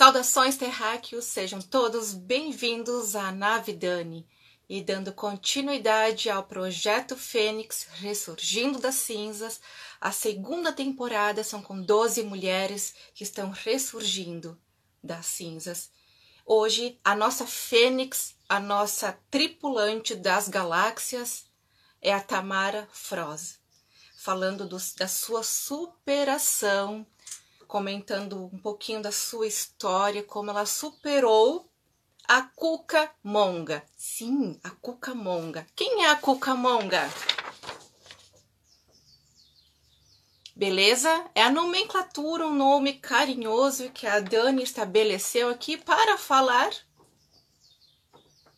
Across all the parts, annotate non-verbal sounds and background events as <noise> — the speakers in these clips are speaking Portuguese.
Saudações terráqueos, sejam todos bem-vindos à nave Dani e dando continuidade ao projeto Fênix Ressurgindo das Cinzas. A segunda temporada são com 12 mulheres que estão ressurgindo das cinzas. Hoje, a nossa Fênix, a nossa tripulante das galáxias, é a Tamara Froz, falando do, da sua superação comentando um pouquinho da sua história, como ela superou a Cuca Monga. Sim, a Cuca Monga. Quem é a Cuca Monga? Beleza? É a nomenclatura, um nome carinhoso que a Dani estabeleceu aqui para falar.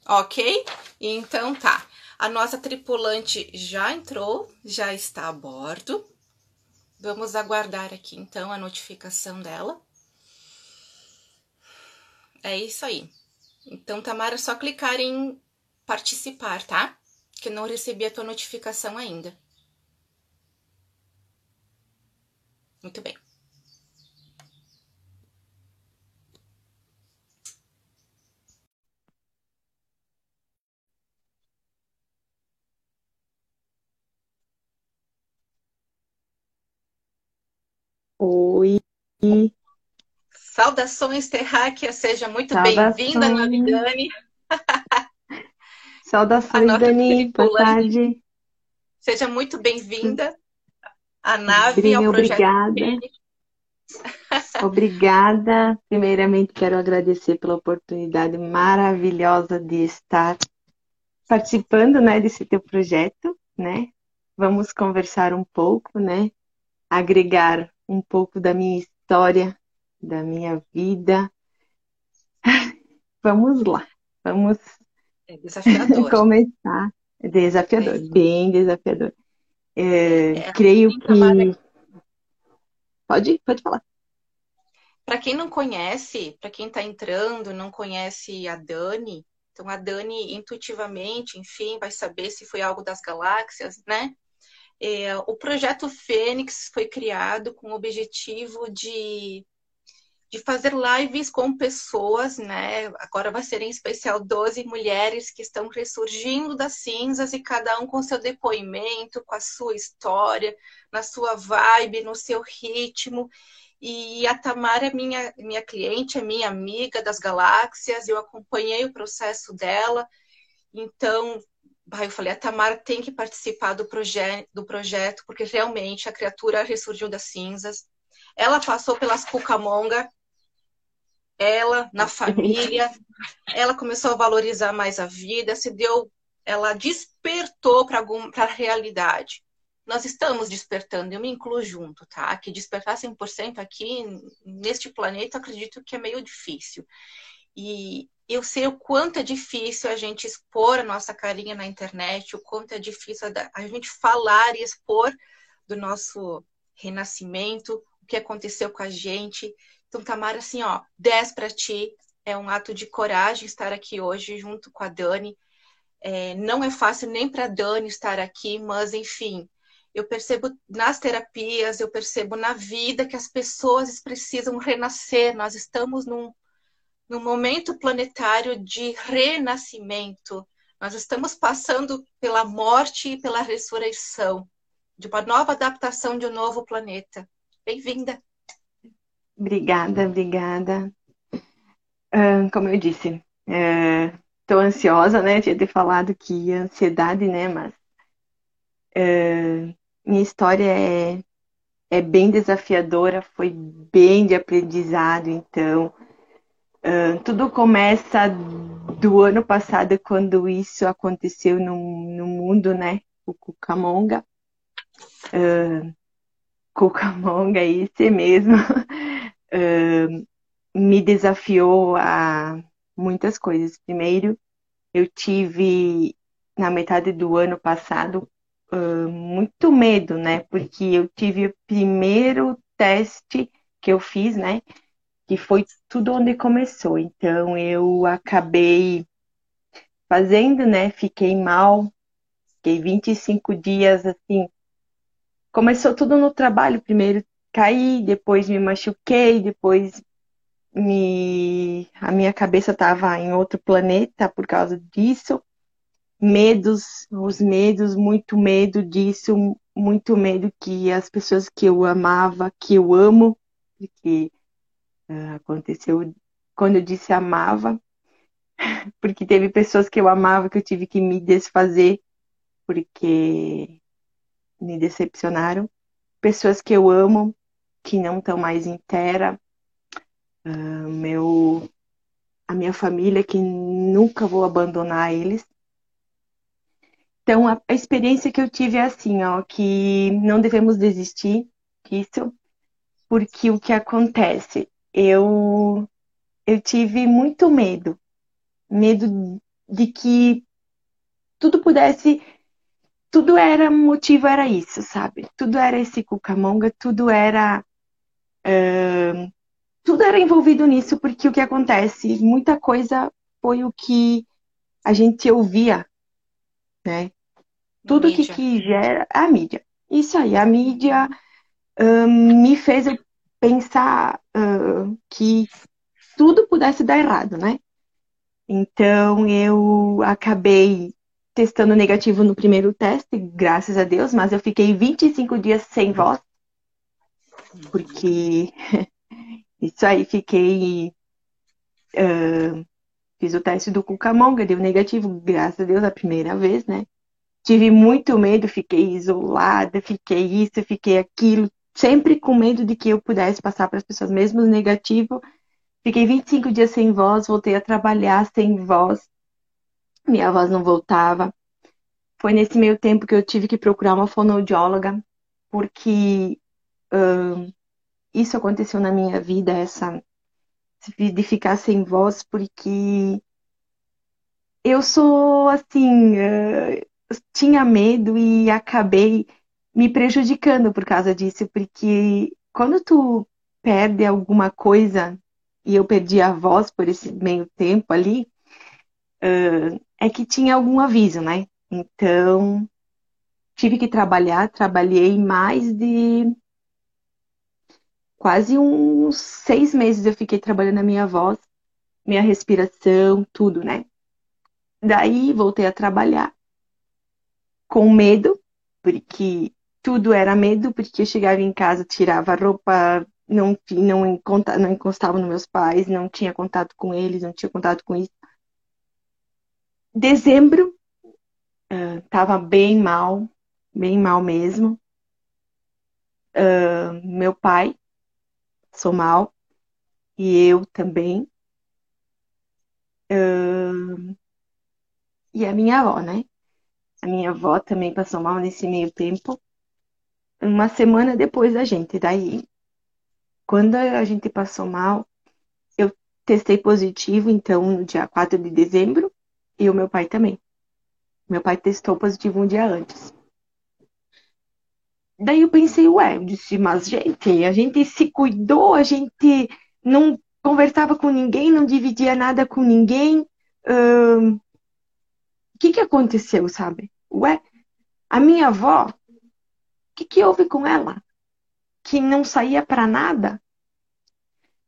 Ok? Então tá. A nossa tripulante já entrou, já está a bordo. Vamos aguardar aqui então a notificação dela. É isso aí. Então, Tamara, é só clicar em participar, tá? Que não recebi a tua notificação ainda. Muito bem. Oi. Saudações terráqueas, seja muito bem-vinda, Navidani. Saudações, Dani, boa tarde. Seja muito bem-vinda à nave, ao projeto Obrigada. <laughs> Obrigada. Primeiramente, quero agradecer pela oportunidade maravilhosa de estar participando, né, desse teu projeto, né? Vamos conversar um pouco, né? Agregar um pouco da minha história, da minha vida. <laughs> Vamos lá, vamos é desafiador. <laughs> começar. É desafiador, é. bem desafiador. É, é, creio que. Pode, pode falar. Para quem não conhece, para quem está entrando, não conhece a Dani, então a Dani intuitivamente, enfim, vai saber se foi algo das galáxias, né? É, o projeto Fênix foi criado com o objetivo de, de fazer lives com pessoas, né? Agora vai ser em especial 12 mulheres que estão ressurgindo das cinzas e cada um com seu depoimento, com a sua história, na sua vibe, no seu ritmo. E a Tamara é minha, minha cliente, é minha amiga das galáxias, eu acompanhei o processo dela. Então, eu falei, a Tamara tem que participar do, proje do projeto, porque realmente a criatura ressurgiu das cinzas. Ela passou pelas Cucamonga, ela, na família, ela começou a valorizar mais a vida, se deu, ela despertou para a realidade. Nós estamos despertando, eu me incluo junto, tá? Que despertar 100% aqui, neste planeta, acredito que é meio difícil. E eu sei o quanto é difícil a gente expor a nossa carinha na internet, o quanto é difícil a gente falar e expor do nosso renascimento, o que aconteceu com a gente. Então, Tamara, assim, ó, 10 para ti. É um ato de coragem estar aqui hoje junto com a Dani. É, não é fácil nem para Dani estar aqui, mas enfim, eu percebo nas terapias, eu percebo na vida que as pessoas precisam renascer. Nós estamos num, no momento planetário de renascimento. Nós estamos passando pela morte e pela ressurreição, de uma nova adaptação de um novo planeta. Bem-vinda. Obrigada, obrigada. Uh, como eu disse, estou uh, ansiosa, né? Tinha ter falado que ansiedade, né? Mas uh, minha história é, é bem desafiadora, foi bem de aprendizado, então Tudo começa do ano passado, quando isso aconteceu no, no mundo, né? O Cucamonga. Uh, Cucamonga, <laughs> esse mesmo, uh, me desafiou a muitas coisas. Primeiro, eu tive, na metade do ano passado, uh, muito medo, né? Porque eu tive o primeiro teste que eu fiz, né? Que foi tudo onde começou. Então eu acabei fazendo, né? Fiquei mal, fiquei 25 dias assim. Começou tudo no trabalho. Primeiro caí, depois me machuquei, depois me, a minha cabeça estava em outro planeta por causa disso. Medos, os medos, muito medo disso, muito medo que as pessoas que eu amava, que eu amo, que uh, aconteceu quando eu disse amava, porque teve pessoas que eu amava que eu tive que me desfazer porque me decepcionaram, pessoas que eu amo que não estão mais inteira, uh, meu, a minha família que nunca vou abandonar eles. Então a, a experiência que eu tive é assim, ó, que não devemos desistir disso, porque o que acontece, eu eu tive muito medo, medo de que tudo pudesse tudo era motivo era isso, sabe? Tudo era esse cucamonga, tudo era uh, tudo era envolvido nisso, porque o que acontece, muita coisa foi o que a gente ouvia, né? Tudo que, que gera a mídia. Isso aí, a mídia uh, me fez pensar uh, que tudo pudesse dar errado, né? Então eu acabei testando negativo no primeiro teste, graças a Deus, mas eu fiquei 25 dias sem voz, porque <laughs> isso aí fiquei. Uh, fiz o teste do Cucamonga, deu negativo, graças a Deus, a primeira vez, né? Tive muito medo, fiquei isolada, fiquei isso, fiquei aquilo, sempre com medo de que eu pudesse passar para as pessoas, mesmo negativo. Fiquei 25 dias sem voz, voltei a trabalhar sem voz, minha voz não voltava. Foi nesse meio tempo que eu tive que procurar uma fonoaudióloga, porque uh, isso aconteceu na minha vida, essa de ficar sem voz, porque eu sou assim, uh, tinha medo e acabei me prejudicando por causa disso, porque quando tu perde alguma coisa, e eu perdi a voz por esse meio tempo ali, uh, é que tinha algum aviso, né? Então, tive que trabalhar, trabalhei mais de quase uns seis meses eu fiquei trabalhando a minha voz, minha respiração, tudo, né? Daí voltei a trabalhar com medo, porque tudo era medo, porque eu chegava em casa, tirava a roupa, não, não, não encostava nos meus pais, não tinha contato com eles, não tinha contato com isso dezembro uh, bem mal, bem mal mesmo. Uh, meu pai passou mal e eu também. Uh, e a minha avó, né? A minha avó também passou mal nesse meio tempo. Uma semana depois da gente. Daí, quando a gente passou mal, eu testei positivo, então, no dia 4 de dezembro. E o meu pai também. Meu pai testou positivo um dia antes. Daí eu pensei, ué, eu disse, mas gente, a gente se cuidou, a gente não conversava com ninguém, não dividia nada com ninguém. O que que aconteceu, sabe? Ué, a minha avó, que que houve com ela? Que não saía para nada?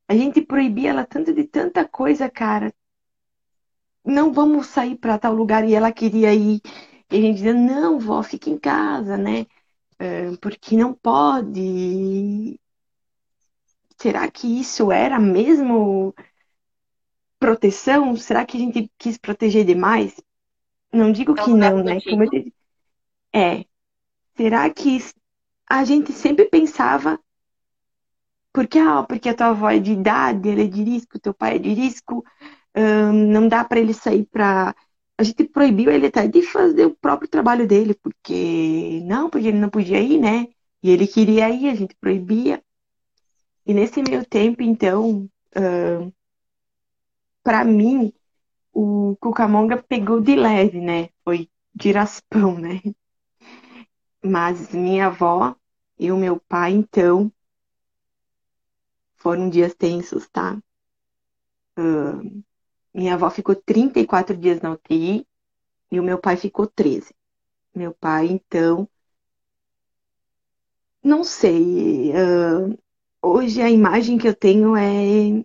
A gente proibia ela tanto de tanta coisa, cara não vamos sair para tal lugar e ela queria ir. E a gente dizia, não, vó, fica em casa, né? É, porque não pode. Será que isso era mesmo proteção? Será que a gente quis proteger demais? Não digo que não, né? Como eu. É. Será que a gente sempre pensava porque, ah, porque a tua avó é de idade, ela é de risco, teu pai é de risco, não dá para ele sair para. A gente proibiu ele até de fazer o próprio trabalho dele, porque não, porque ele não podia ir, né? E ele queria ir, a gente proibia. E nesse meio tempo, então, uh, para mim, o Cucamonga pegou de leve, né? Foi de raspão, né? Mas minha avó e o meu pai, então, foram dias tensos, tá? Uh, minha avó ficou 34 dias na UTI e o meu pai ficou 13. Meu pai, então, não sei. Uh, hoje a imagem que eu tenho é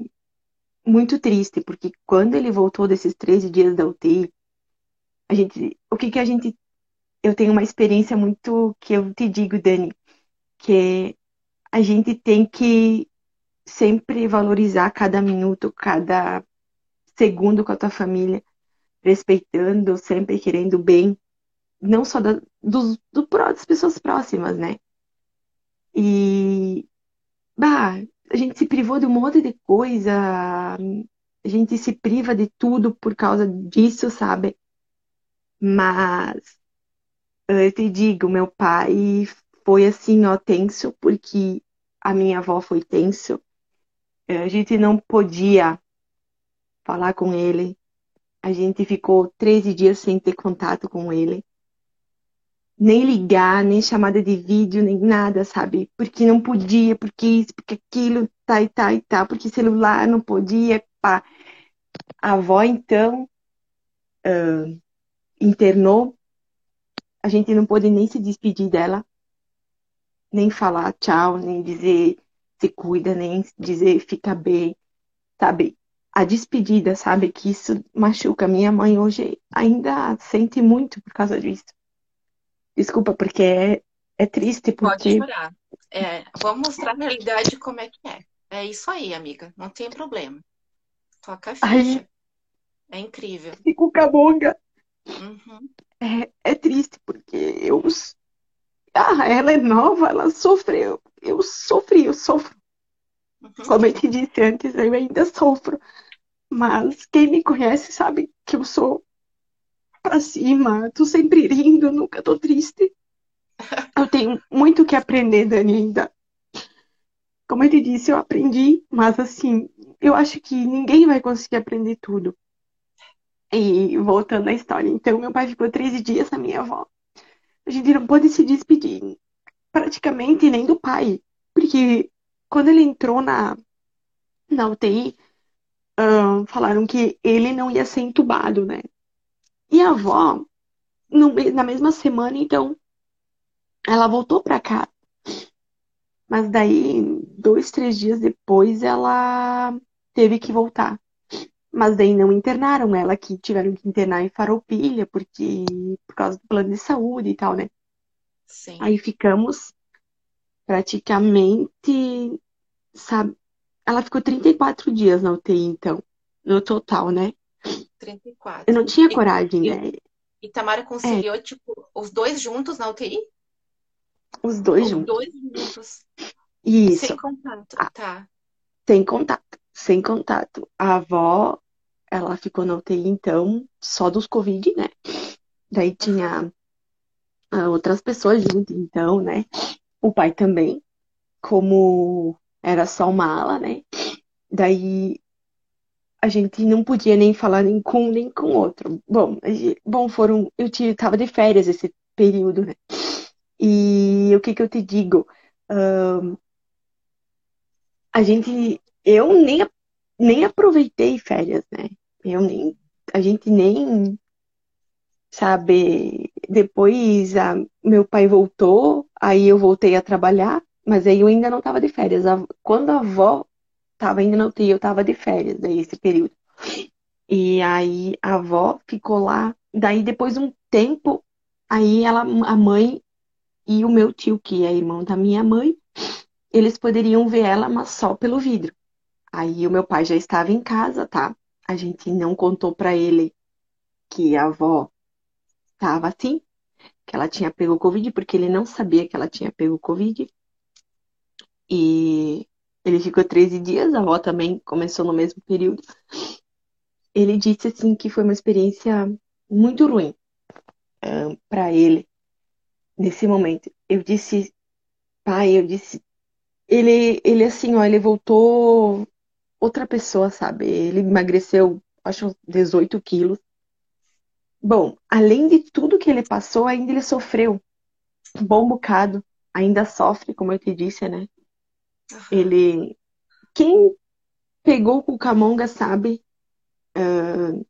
muito triste, porque quando ele voltou desses 13 dias da UTI, a gente, o que que a gente, eu tenho uma experiência muito que eu te digo, Dani, que a gente tem que sempre valorizar cada minuto, cada segundo com a tua família, respeitando, sempre querendo bem, não só da, do, do, das pessoas próximas, né? E, bah, a gente se privou de um monte de coisa, a gente se priva de tudo por causa disso, sabe? Mas, eu te digo, meu pai foi assim, ó, tenso, porque a minha avó foi tenso. A gente não podia falar com ele. A gente ficou 13 dias sem ter contato com ele. Nem ligar, nem chamada de vídeo, nem nada, sabe? Porque não podia, porque isso, porque aquilo, tá e tá e tá, porque celular não podia, pá. A avó, então, uh, internou. A gente não pôde nem se despedir dela, nem falar tchau, nem dizer se cuida, nem dizer fica bem, sabe? a despedida, sabe? Que isso machuca. Minha mãe hoje ainda sente muito por causa disso. Desculpa, porque é, é triste. Porque... Pode chorar. É, vamos mostrar na realidade como é que é. É isso aí, amiga. Não tem problema. Toca a ficha. Ai, é incrível. Fico cabonga. Uhum. É, é triste, porque eu. Ah, ela é nova, ela sofreu. Eu sofri, eu sofro. Uhum. Como eu te disse antes, eu ainda sofro. Mas quem me conhece sabe que eu sou pra cima, tô sempre rindo, nunca tô triste. Eu tenho muito que aprender, Dani, ainda. Como eu te disse, eu aprendi, mas assim, eu acho que ninguém vai conseguir aprender tudo. E voltando à história, então meu pai ficou 13 dias na minha avó. A gente não pôde se despedir, praticamente nem do pai, porque quando ele entrou na, na UTI, falaram que ele não ia ser entubado, né? E a avó, no, na mesma semana, então, ela voltou para cá. Mas daí, dois, três dias depois, ela teve que voltar. Mas daí não internaram ela, que tiveram que internar em Faropilha, porque por causa do plano de saúde e tal, né? Sim. Aí ficamos praticamente, sabe, ela ficou 34 dias na UTI, então, no total, né? 34. Eu não tinha coragem, e, né? E Tamara conciliou, é. tipo, os dois juntos na UTI? Os dois os juntos. Os dois juntos. Isso. Sem contato, ah, tá. Sem contato, sem contato. A avó, ela ficou na UTI, então, só dos Covid, né? Daí tinha uhum. outras pessoas junto, então, né? O pai também, como era só uma ala, né? Daí a gente não podia nem falar nem com um nem com outro. Bom, bom foram, eu tava de férias esse período, né? E o que que eu te digo? Um, a gente, eu nem, nem aproveitei férias, né? Eu nem, a gente nem, sabe, depois a, meu pai voltou, aí eu voltei a trabalhar, mas aí eu ainda não estava de férias. Quando a avó estava ainda não tinha, eu estava de férias daí esse período. E aí a avó ficou lá. Daí depois de um tempo, aí ela, a mãe e o meu tio, que é irmão da minha mãe, eles poderiam ver ela, mas só pelo vidro. Aí o meu pai já estava em casa, tá? A gente não contou para ele que a avó estava assim, que ela tinha pego Covid, porque ele não sabia que ela tinha pego Covid. E ele ficou 13 dias, a avó também começou no mesmo período. Ele disse assim que foi uma experiência muito ruim uh, para ele nesse momento. Eu disse, pai, eu disse, ele, ele assim, ó, ele voltou outra pessoa, sabe? Ele emagreceu, acho, 18 quilos. Bom, além de tudo que ele passou, ainda ele sofreu um bom bocado. Ainda sofre, como eu te disse, né? Uhum. Ele. Quem pegou o Camonga sabe uh,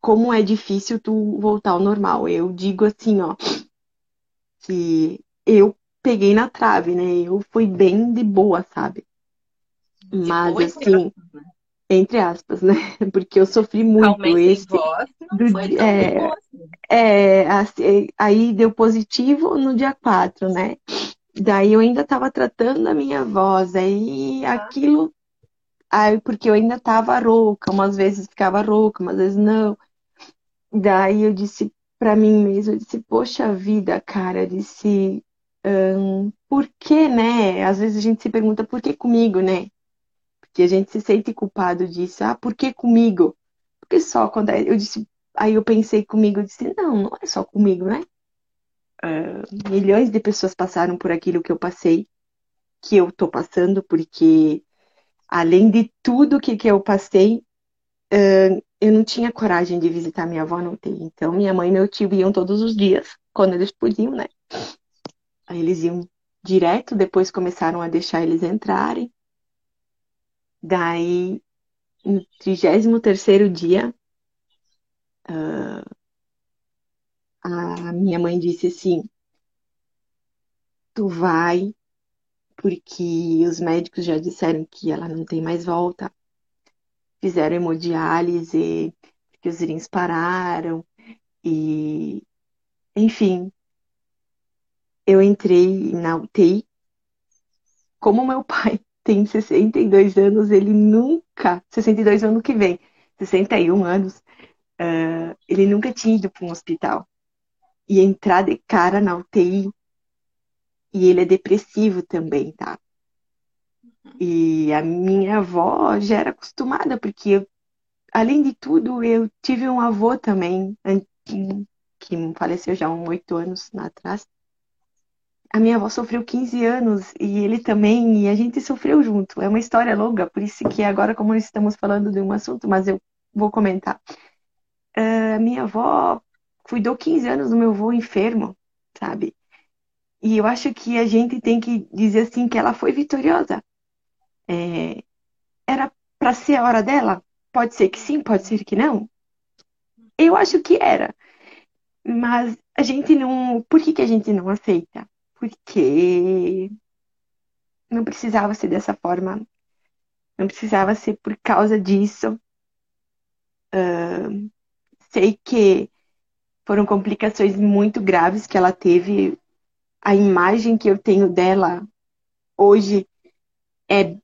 como é difícil tu voltar ao normal. Eu digo assim, ó, que eu peguei na trave, né? Eu fui bem de boa, sabe? Mas assim. Né? entre aspas, né? <laughs> Porque eu sofri muito Realmente esse voz do, foi é, bom assim. é, assim, aí deu positivo no dia 4, né? Daí eu ainda estava tratando a minha voz, aí aquilo, aí, porque eu ainda estava rouca, umas vezes ficava rouca, umas vezes não. Daí eu disse para mim mesma, eu disse, poxa vida, cara, eu disse, hum, por que, né? Às vezes a gente se pergunta por que comigo, né? Porque a gente se sente culpado disso. Ah, por que comigo? Porque só quando eu disse, aí eu pensei comigo, eu disse, não, não é só comigo, né? Uh, milhões de pessoas passaram por aquilo que eu passei, que eu tô passando, porque além de tudo que, que eu passei, uh, eu não tinha coragem de visitar minha avó, não tem. Então, minha mãe e meu tio iam todos os dias, quando eles podiam, né? Aí eles iam direto, depois começaram a deixar eles entrarem. Daí, no 33 dia, uh, a minha mãe disse assim: Tu vai, porque os médicos já disseram que ela não tem mais volta. Fizeram hemodiálise, que os rins pararam, e enfim, eu entrei na UTI. Como meu pai tem 62 anos, ele nunca, 62 anos que vem, 61 anos, uh, ele nunca tinha ido para um hospital. E entrar de cara na UTI, e ele é depressivo também, tá? E a minha avó já era acostumada, porque eu, além de tudo, eu tive um avô também, que faleceu já há oito anos atrás a minha avó sofreu 15 anos e ele também, e a gente sofreu junto. É uma história longa, por isso que agora, como estamos falando de um assunto, mas eu vou comentar. Uh, minha avó cuidou 15 anos do meu avô enfermo, sabe? E eu acho que a gente tem que dizer assim que ela foi vitoriosa. É, era para ser a hora dela? Pode ser que sim, pode ser que não. Eu acho que era. Mas a gente não. Por que, que a gente não aceita? Porque não precisava ser dessa forma, não precisava ser por causa disso. Uh, sei que foram complicações muito graves que ela teve. A imagem que eu tenho dela hoje é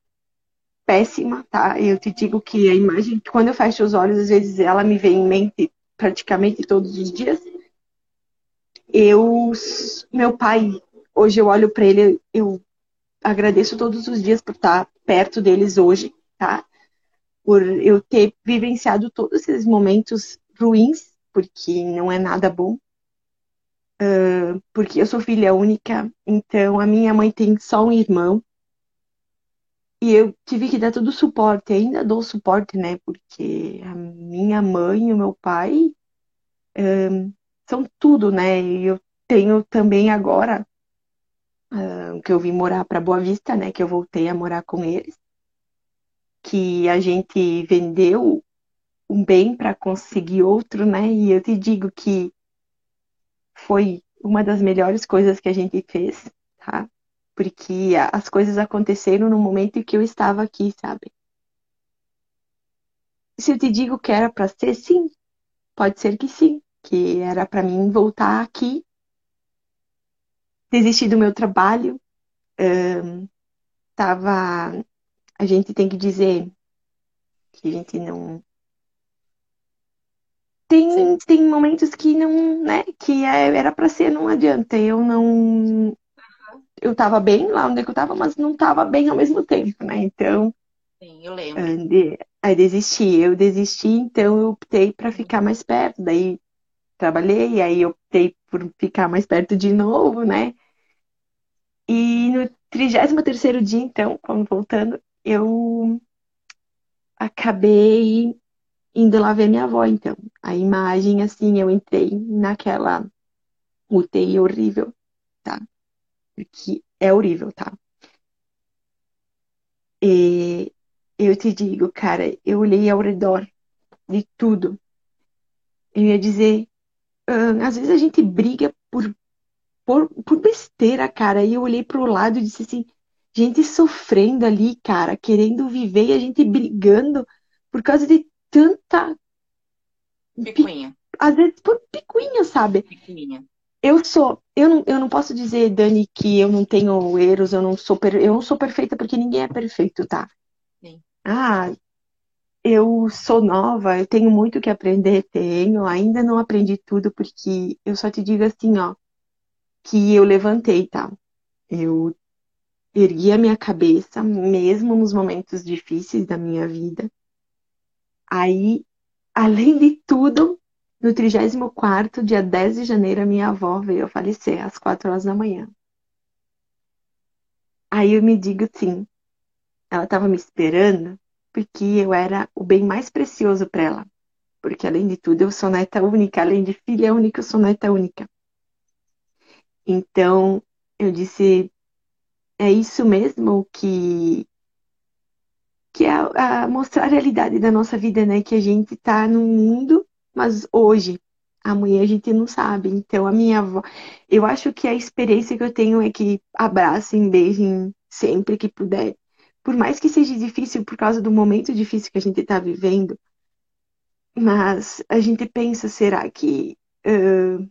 péssima, tá? Eu te digo que a imagem, quando eu fecho os olhos, às vezes ela me vem em mente praticamente todos os dias. Eu, meu pai Hoje eu olho para ele, eu agradeço todos os dias por estar perto deles hoje, tá? Por eu ter vivenciado todos esses momentos ruins, porque não é nada bom. Uh, porque eu sou filha única, então a minha mãe tem só um irmão. E eu tive que dar todo o suporte, ainda dou suporte, né? Porque a minha mãe e o meu pai um, são tudo, né? E eu tenho também agora que eu vim morar para Boa Vista, né? Que eu voltei a morar com eles. Que a gente vendeu um bem para conseguir outro, né? E eu te digo que foi uma das melhores coisas que a gente fez, tá? Porque as coisas aconteceram no momento em que eu estava aqui, sabe? Se eu te digo que era para ser, sim, pode ser que sim, que era para mim voltar aqui desisti do meu trabalho. Um, tava. A gente tem que dizer que a gente não. Tem, tem momentos que não, né? Que é, era para ser, não adianta. Eu não. Eu tava bem lá onde eu tava, mas não tava bem ao mesmo tempo, né? Então. Sim, eu lembro. Aí desisti. Eu desisti, então eu optei para ficar mais perto. Daí trabalhei, aí optei por ficar mais perto de novo, né? E no 33 dia, então, voltando, eu acabei indo lá ver minha avó, então. A imagem, assim, eu entrei naquela UTI horrível, tá? Porque é horrível, tá? E eu te digo, cara, eu olhei ao redor de tudo. Eu ia dizer, uh, às vezes a gente briga por por, por besteira, cara. E eu olhei pro lado e disse assim, gente sofrendo ali, cara, querendo viver e a gente brigando por causa de tanta. Picuinha. Às vezes por picuinha, sabe? Picuinha. Eu sou. Eu não, eu não posso dizer, Dani, que eu não tenho erros, eu não sou, per, eu não sou perfeita, porque ninguém é perfeito, tá? Sim. Ah, eu sou nova, eu tenho muito que aprender, tenho, ainda não aprendi tudo, porque eu só te digo assim, ó, que eu levantei, tá? Eu ergui a minha cabeça, mesmo nos momentos difíceis da minha vida. Aí, além de tudo, no 34 dia 10 de janeiro, a minha avó veio a falecer às 4 horas da manhã. Aí eu me digo assim, ela estava me esperando porque eu era o bem mais precioso para ela. Porque além de tudo, eu sou neta única, além de filha única, eu sou neta única. Então, eu disse, é isso mesmo que que é a, a mostrar a realidade da nossa vida, né? Que a gente tá no mundo, mas hoje, amanhã a gente não sabe. Então, a minha avó, eu acho que a experiência que eu tenho é que abracem, beijem sempre que puder. Por mais que seja difícil por causa do momento difícil que a gente está vivendo, mas a gente pensa, será que uh,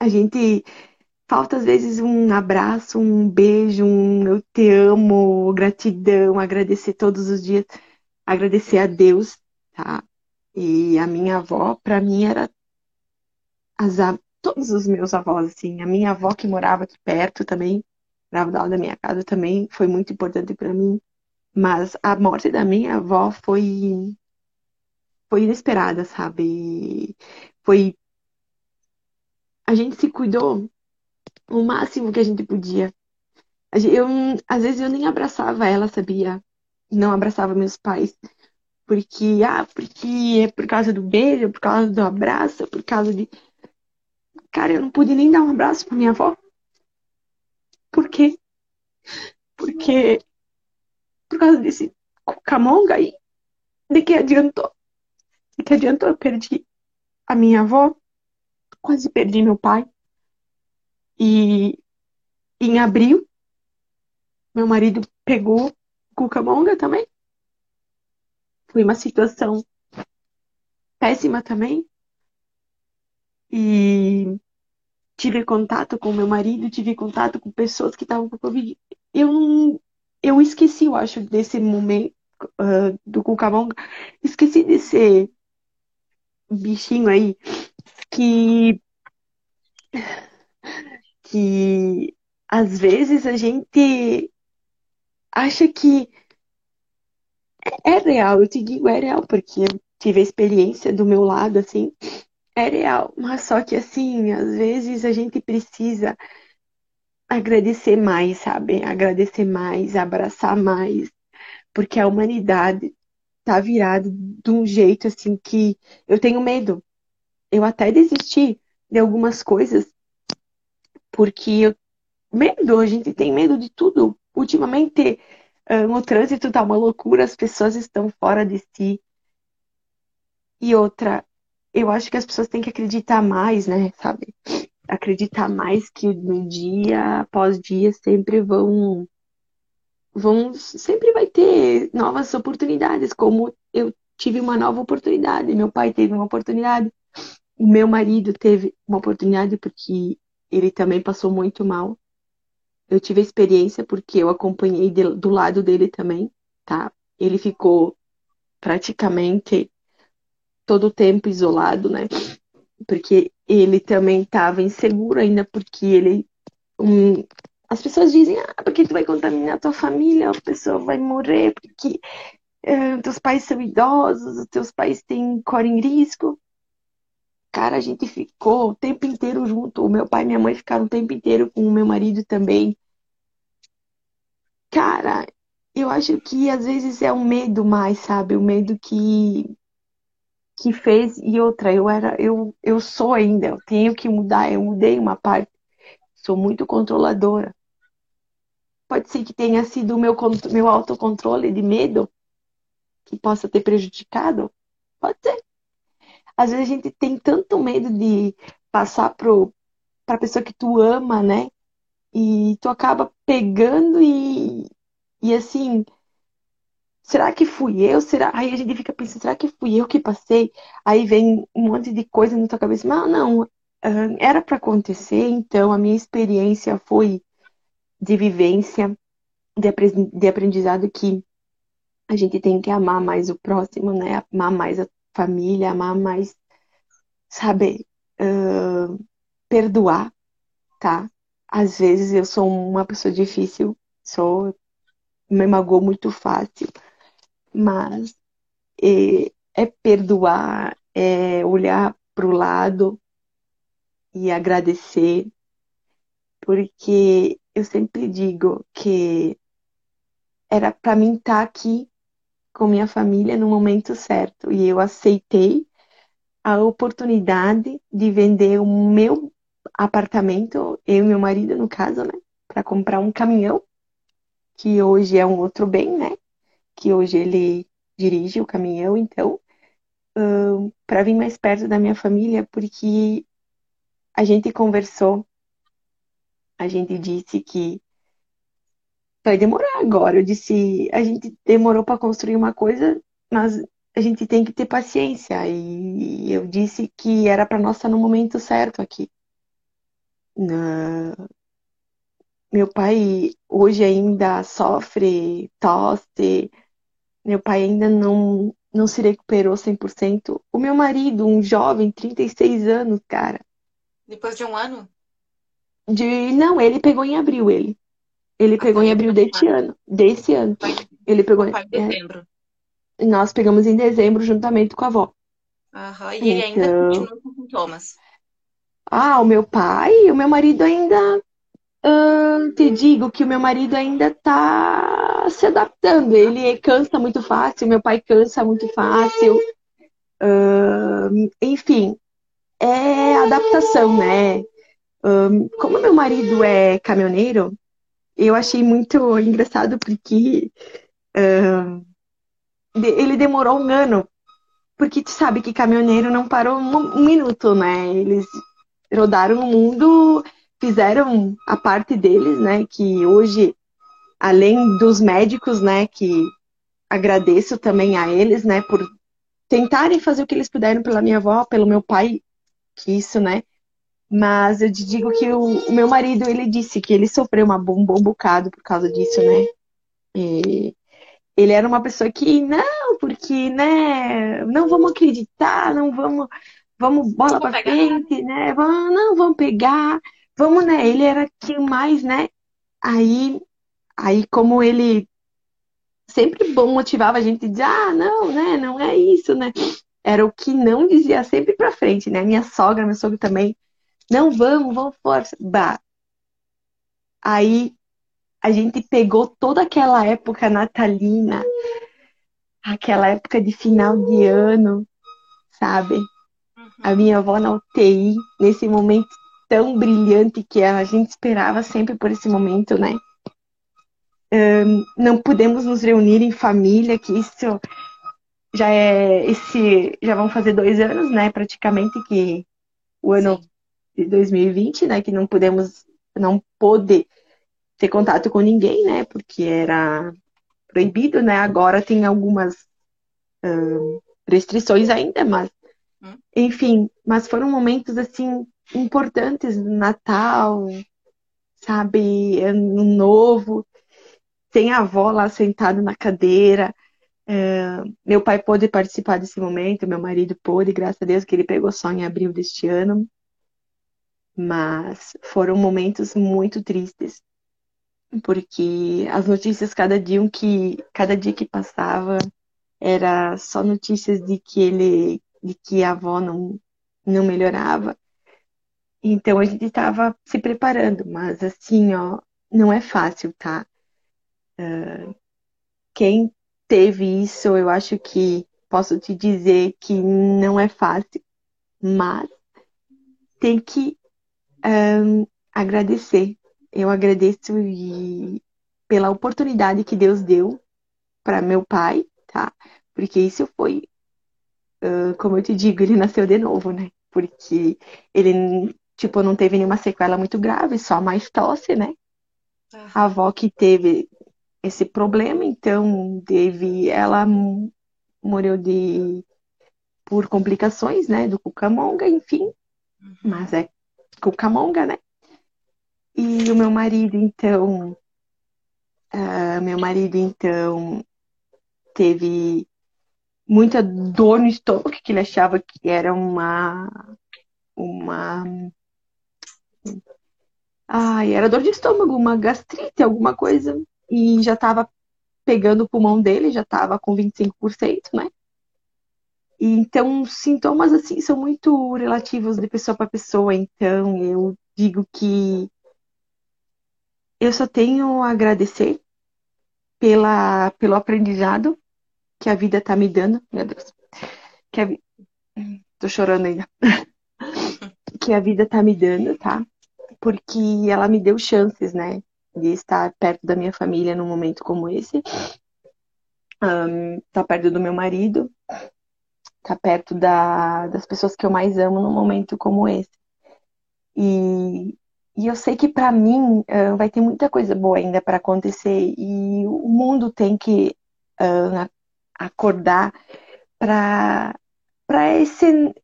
a gente falta às vezes um abraço, um beijo, um eu te amo, gratidão, agradecer todos os dias, agradecer a Deus, tá? E a minha avó, para mim, era as, todos os meus avós, assim. A minha avó que morava aqui perto também, morava do lado da minha casa também, foi muito importante para mim. Mas a morte da minha avó foi foi inesperada, sabe? Foi a gente se cuidou o máximo que a gente podia. Eu, às vezes eu nem abraçava ela, sabia? Não abraçava meus pais. Porque, ah, porque é por causa do beijo, por causa do abraço, por causa de. Cara, eu não pude nem dar um abraço pra minha avó. Por quê? Porque. Por causa desse camonga aí. De que adiantou? De que adiantou? Eu perdi a minha avó. Quase perdi meu pai. E em abril, meu marido pegou cucamonga também. Foi uma situação péssima também. E tive contato com meu marido, tive contato com pessoas que estavam com Covid. Eu. Eu esqueci, eu acho, desse momento uh, do cucamonga. Esqueci desse bichinho aí que que às vezes a gente acha que é real, eu te digo é real, porque eu tive a experiência do meu lado, assim, é real, mas só que assim, às vezes a gente precisa agradecer mais, sabe? Agradecer mais, abraçar mais, porque a humanidade tá virada de um jeito assim que eu tenho medo. Eu até desisti de algumas coisas porque eu, medo, a gente tem medo de tudo. Ultimamente, o trânsito tá uma loucura, as pessoas estão fora de si. E outra, eu acho que as pessoas têm que acreditar mais, né, sabe? Acreditar mais que no dia após dia sempre vão vão sempre vai ter novas oportunidades, como eu tive uma nova oportunidade, meu pai teve uma oportunidade, o meu marido teve uma oportunidade porque ele também passou muito mal. Eu tive a experiência porque eu acompanhei de, do lado dele também, tá? Ele ficou praticamente todo o tempo isolado, né? Porque ele também estava inseguro ainda, porque ele. Um, as pessoas dizem, ah, porque tu vai contaminar tua família, a pessoa vai morrer, porque uh, teus pais são idosos, os teus pais têm cor em risco. Cara, a gente ficou o tempo inteiro junto. O meu pai e minha mãe ficaram o tempo inteiro com o meu marido também. Cara, eu acho que às vezes é o medo mais, sabe? O medo que que fez e outra, eu era eu eu sou ainda, eu tenho que mudar, eu mudei uma parte. Sou muito controladora. Pode ser que tenha sido o meu meu autocontrole de medo que possa ter prejudicado. Pode ser às vezes a gente tem tanto medo de passar pro para pessoa que tu ama, né? E tu acaba pegando e e assim será que fui eu? Será? Aí a gente fica pensando, será que fui eu que passei? Aí vem um monte de coisa na tua cabeça, mas não, era para acontecer, então a minha experiência foi de vivência, de aprendizado que a gente tem que amar mais o próximo, né? Amar mais a família, amar mais, sabe, uh, perdoar, tá? Às vezes eu sou uma pessoa difícil, sou, me magoou muito fácil, mas é, é perdoar, é olhar para o lado e agradecer, porque eu sempre digo que era para mim estar tá aqui com minha família no momento certo. E eu aceitei a oportunidade de vender o meu apartamento, eu e meu marido, no caso, né, para comprar um caminhão, que hoje é um outro bem, né, que hoje ele dirige o caminhão, então, uh, para vir mais perto da minha família, porque a gente conversou, a gente disse que vai demorar agora. Eu disse, a gente demorou para construir uma coisa, mas a gente tem que ter paciência. E eu disse que era para nós estar no momento certo aqui. Na... Meu pai hoje ainda sofre tosse. Meu pai ainda não, não se recuperou 100%. O meu marido, um jovem, 36 anos, cara. Depois de um ano? De... Não, ele pegou em abril, ele. Ele pegou em abril deste ano. Desse ano. Ele pegou em é. dezembro. Nós pegamos em dezembro juntamente com a avó. Aham, e ele ainda Então- continua com sintomas. Ah, o meu pai, o meu marido ainda. ahn, te digo que o meu marido ainda tá se adaptando. Ele cansa muito fácil, meu pai cansa muito fácil. Ahn, enfim, é adaptação, né? Ahn, como meu marido é caminhoneiro, eu achei muito engraçado porque de- ele demorou um ano. Porque tu sabe que caminhoneiro não parou um, um minuto, né? Eles rodaram o mundo, fizeram a parte deles, né? Que hoje, além dos médicos, né? Que agradeço também a eles, né? Por tentarem fazer o que eles puderam pela minha avó, pelo meu pai, que isso, né? Mas eu te digo que o, o meu marido, ele disse que ele sofreu uma, um bom bocado por causa disso, né? E ele era uma pessoa que, não, porque, né, não vamos acreditar, não vamos, vamos bola pegar. frente, né? Vamos, não, vamos pegar, vamos, né? Ele era quem mais, né? Aí, aí como ele sempre bom motivava a gente dizer, ah, não, né? Não é isso, né? Era o que não dizia sempre pra frente, né? Minha sogra, meu sogro também, não vamos, vamos força. Bah. Aí a gente pegou toda aquela época natalina, aquela época de final de ano, sabe? A Uhum. minha avó na UTI, nesse momento tão brilhante que a gente esperava sempre por esse momento, né? Ahn, não pudemos nos reunir em família, que isso já é esse, já vão fazer dois anos, né? Praticamente que o ano Sim. De 2020, né? Que não pudemos, não pôde ter contato com ninguém, né? Porque era proibido, né? Agora tem algumas ahn, restrições ainda, mas Hum. enfim, mas foram momentos assim importantes, Natal, sabe, Ano Novo, tem a avó lá sentada na cadeira. É, meu pai pôde participar desse momento, meu marido pôde, graças a Deus que ele pegou só em abril deste ano. Mas foram momentos muito tristes, porque as notícias cada dia que cada dia que passava era só notícias de que ele, de que a avó não não melhorava. Então a gente estava se preparando, mas assim, ó, não é fácil, tá? Quem teve isso, eu acho que posso te dizer que não é fácil, mas tem que ahn, agradecer. Eu agradeço e pela oportunidade que Deus deu para meu pai, tá? Porque isso foi, ah, como eu te digo, ele nasceu de novo, né? Porque ele, tipo, não teve nenhuma sequela muito grave, só mais tosse, né? A avó que teve esse problema, então teve, ela morreu de por complicações, né, do cucamonga, enfim, uhum. mas é cucamonga, né? E o meu marido, então, uh, meu marido, então, teve muita dor no estômago, que ele achava que era uma, uma, ai, era dor de estômago, uma gastrite, alguma coisa, e já estava pegando o pulmão dele, já estava com 25%, né? E, então, sintomas assim são muito relativos de pessoa para pessoa. Então, eu digo que eu só tenho a agradecer pela, pelo aprendizado que a vida está me dando. Meu Deus. Que a, tô chorando ainda. <laughs> que a vida está me dando, tá? Porque ela me deu chances, né? De estar perto da minha família num momento como esse. Um, tá perto do meu marido, estar tá perto da, das pessoas que eu mais amo num momento como esse. E, e eu sei que para mim uh, vai ter muita coisa boa ainda para acontecer e o mundo tem que uh, acordar para para esse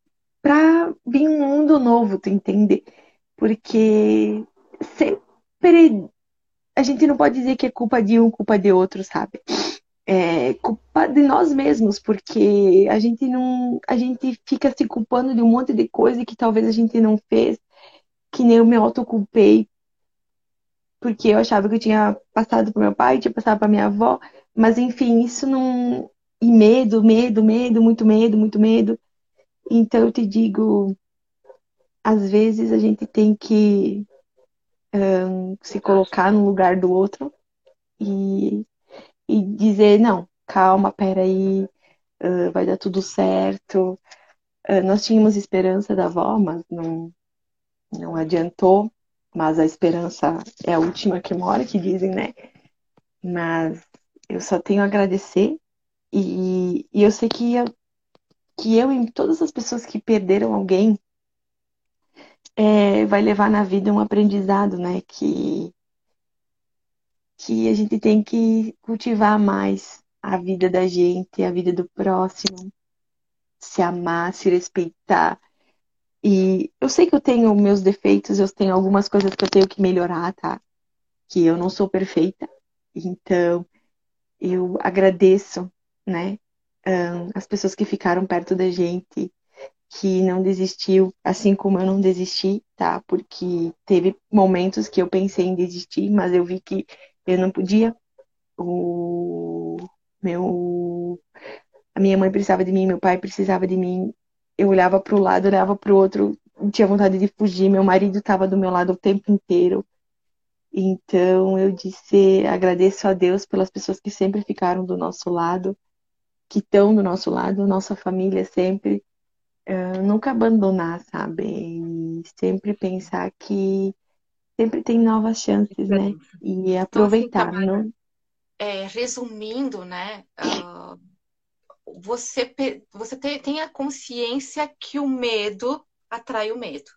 para vir um mundo novo, tu entende? Porque sempre a gente não pode dizer que é culpa de um, culpa de outro, sabe? É, culpa de nós mesmos, porque a gente não, a gente fica se culpando de um monte de coisa que talvez a gente não fez, que nem eu me autoculpei, porque eu achava que eu tinha passado para meu pai, tinha passado para minha avó, mas enfim, isso não e medo, medo, medo, muito medo, muito medo. Então eu te digo, às vezes a gente tem que um, se colocar no lugar do outro e e dizer, não, calma, peraí, uh, vai dar tudo certo. Uh, nós tínhamos esperança da avó, mas não, não adiantou. Mas a esperança é a última que mora, que dizem, né? Mas eu só tenho a agradecer e, e eu sei que eu, que eu e todas as pessoas que perderam alguém é, vai levar na vida um aprendizado, né? Que que a gente tem que cultivar mais a vida da gente, a vida do próximo, se amar, se respeitar. E eu sei que eu tenho meus defeitos, eu tenho algumas coisas que eu tenho que melhorar, tá? Que eu não sou perfeita. Então, eu agradeço, né? as pessoas que ficaram perto da gente, que não desistiu, assim como eu não desisti, tá? Porque teve momentos que eu pensei em desistir, mas eu vi que eu não podia. O meu a minha mãe precisava de mim, meu pai precisava de mim. Eu olhava para o lado, olhava para o outro, tinha vontade de fugir. Meu marido estava do meu lado o tempo inteiro. Então eu disse, agradeço a Deus pelas pessoas que sempre ficaram do nosso lado, que estão do nosso lado, nossa família sempre. Uh, nunca abandonar, sabe? E sempre pensar que sempre tem novas chances, né? E aproveitar, então, não? É, resumindo, né? Uh, você você tem, tem a consciência que o medo atrai o medo.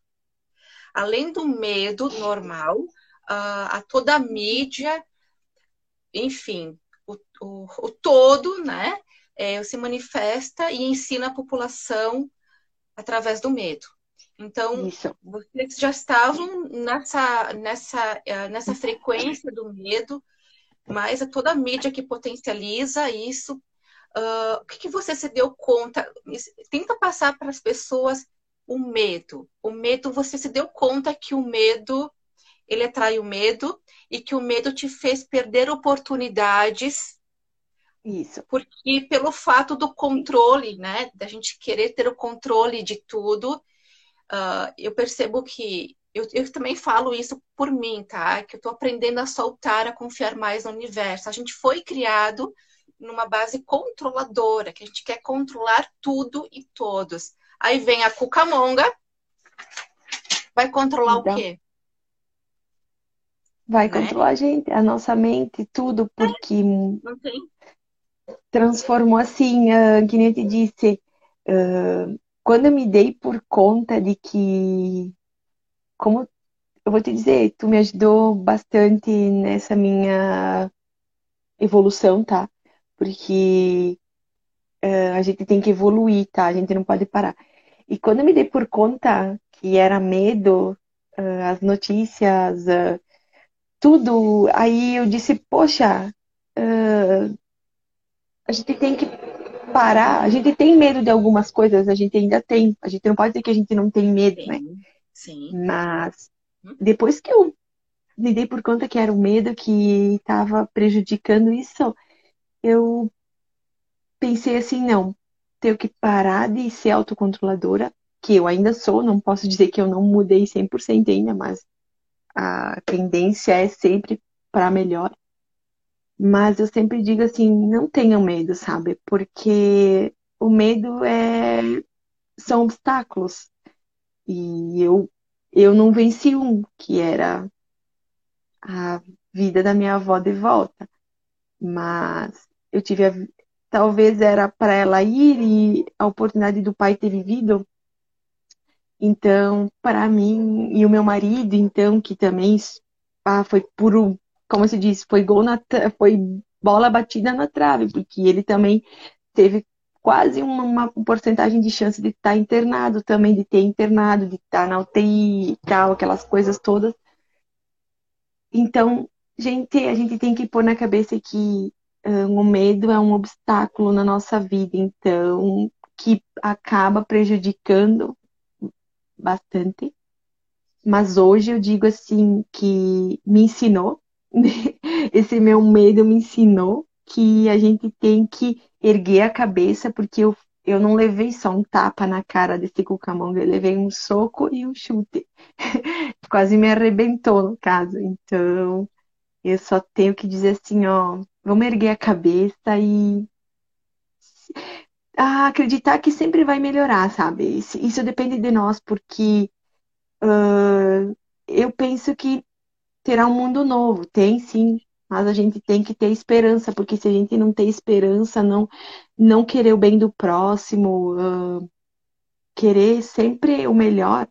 Além do medo normal, uh, a toda a mídia, enfim, o, o, o todo, né? É, se manifesta e ensina a população através do medo. Então, Isso. vocês já estavam nessa, nessa, eh, nessa frequência do medo, mas é toda a mídia que potencializa isso. Uh, o que, que você se deu conta? Tenta passar para as pessoas o medo. O medo, você se deu conta que o medo, ele atrai o medo e que o medo te fez perder oportunidades. Isso. Porque pelo fato do controle, né? Da gente querer ter o controle de tudo, uh, eu percebo que eu, eu, também falo isso por mim, tá? Que eu tô aprendendo a soltar, a confiar mais no universo. A gente foi criado numa base controladora, que a gente quer controlar tudo e todos. Aí vem a Cucamonga, vai controlar então, o quê? Vai né? controlar a gente, a nossa mente, tudo, porque é, transformou assim, uh, que nem te disse, uh, quando eu me dei por conta de que, como eu vou te dizer, tu me ajudou bastante nessa minha evolução, tá? Porque uh, a gente tem que evoluir, tá? A gente não pode parar. E quando eu me dei por conta que era medo, uh, as notícias, uh, tudo, aí eu disse, poxa, a gente tem que parar. A gente tem medo de algumas coisas, a gente ainda tem. A gente não pode dizer que a gente não tem medo, sim, né? Sim. Mas hum? depois que eu me dei por conta que era o medo que estava prejudicando isso, eu pensei assim, não, tenho que parar de ser autocontroladora, que eu ainda sou, não posso dizer que eu não mudei 100% ainda, mas a tendência é sempre para melhor. Mas eu sempre digo assim, não tenham medo, sabe? Porque o medo é são obstáculos. E eu eu não venci um, que era a vida da minha avó de volta. Mas eu tive a, talvez era para ela ir e a oportunidade do pai ter vivido. Então, para mim e o meu marido, então, que também ah, foi puro, como se diz, foi gol na foi bola batida na trave, porque ele também teve quase uma, uma porcentagem de chance de estar internado também, de ter internado, de estar na UTI e tal, aquelas coisas todas. Então, gente, a gente tem que pôr na cabeça que o medo é um obstáculo na nossa vida, então, que acaba prejudicando bastante. Mas hoje eu digo assim que me ensinou, <laughs> esse meu medo me ensinou que a gente tem que erguer a cabeça, porque eu, eu não levei só um tapa na cara desse cucamonga, eu levei um soco e um chute. <laughs> Quase me arrebentou, no caso. Então, eu só tenho que dizer assim, ó, vamos erguer a cabeça e ah, acreditar que sempre vai melhorar, sabe? Isso depende de nós, porque uh, eu penso que terá um mundo novo. Tem sim, mas a gente tem que ter esperança, porque se a gente não ter esperança, não, não querer o bem do próximo, uh, querer sempre o melhor.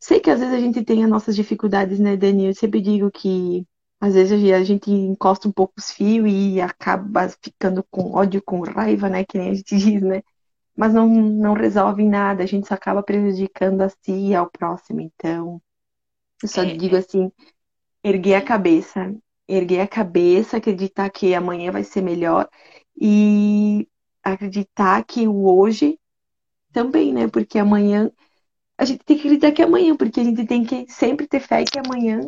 Sei que às vezes a gente tem as nossas dificuldades, né, Dani? Eu sempre digo que às vezes a gente encosta um pouco os fios e acaba ficando com ódio, com raiva, né? Que nem a gente <laughs> diz, né? Mas não, não resolve nada, a gente só acaba prejudicando a si e ao próximo. Então, eu só é, digo é. assim, erguer a cabeça, erguer a cabeça, acreditar que amanhã vai ser melhor e acreditar que o hoje também, né? Porque amanhã a gente tem que acreditar que é amanhã, porque a gente tem que sempre ter fé que amanhã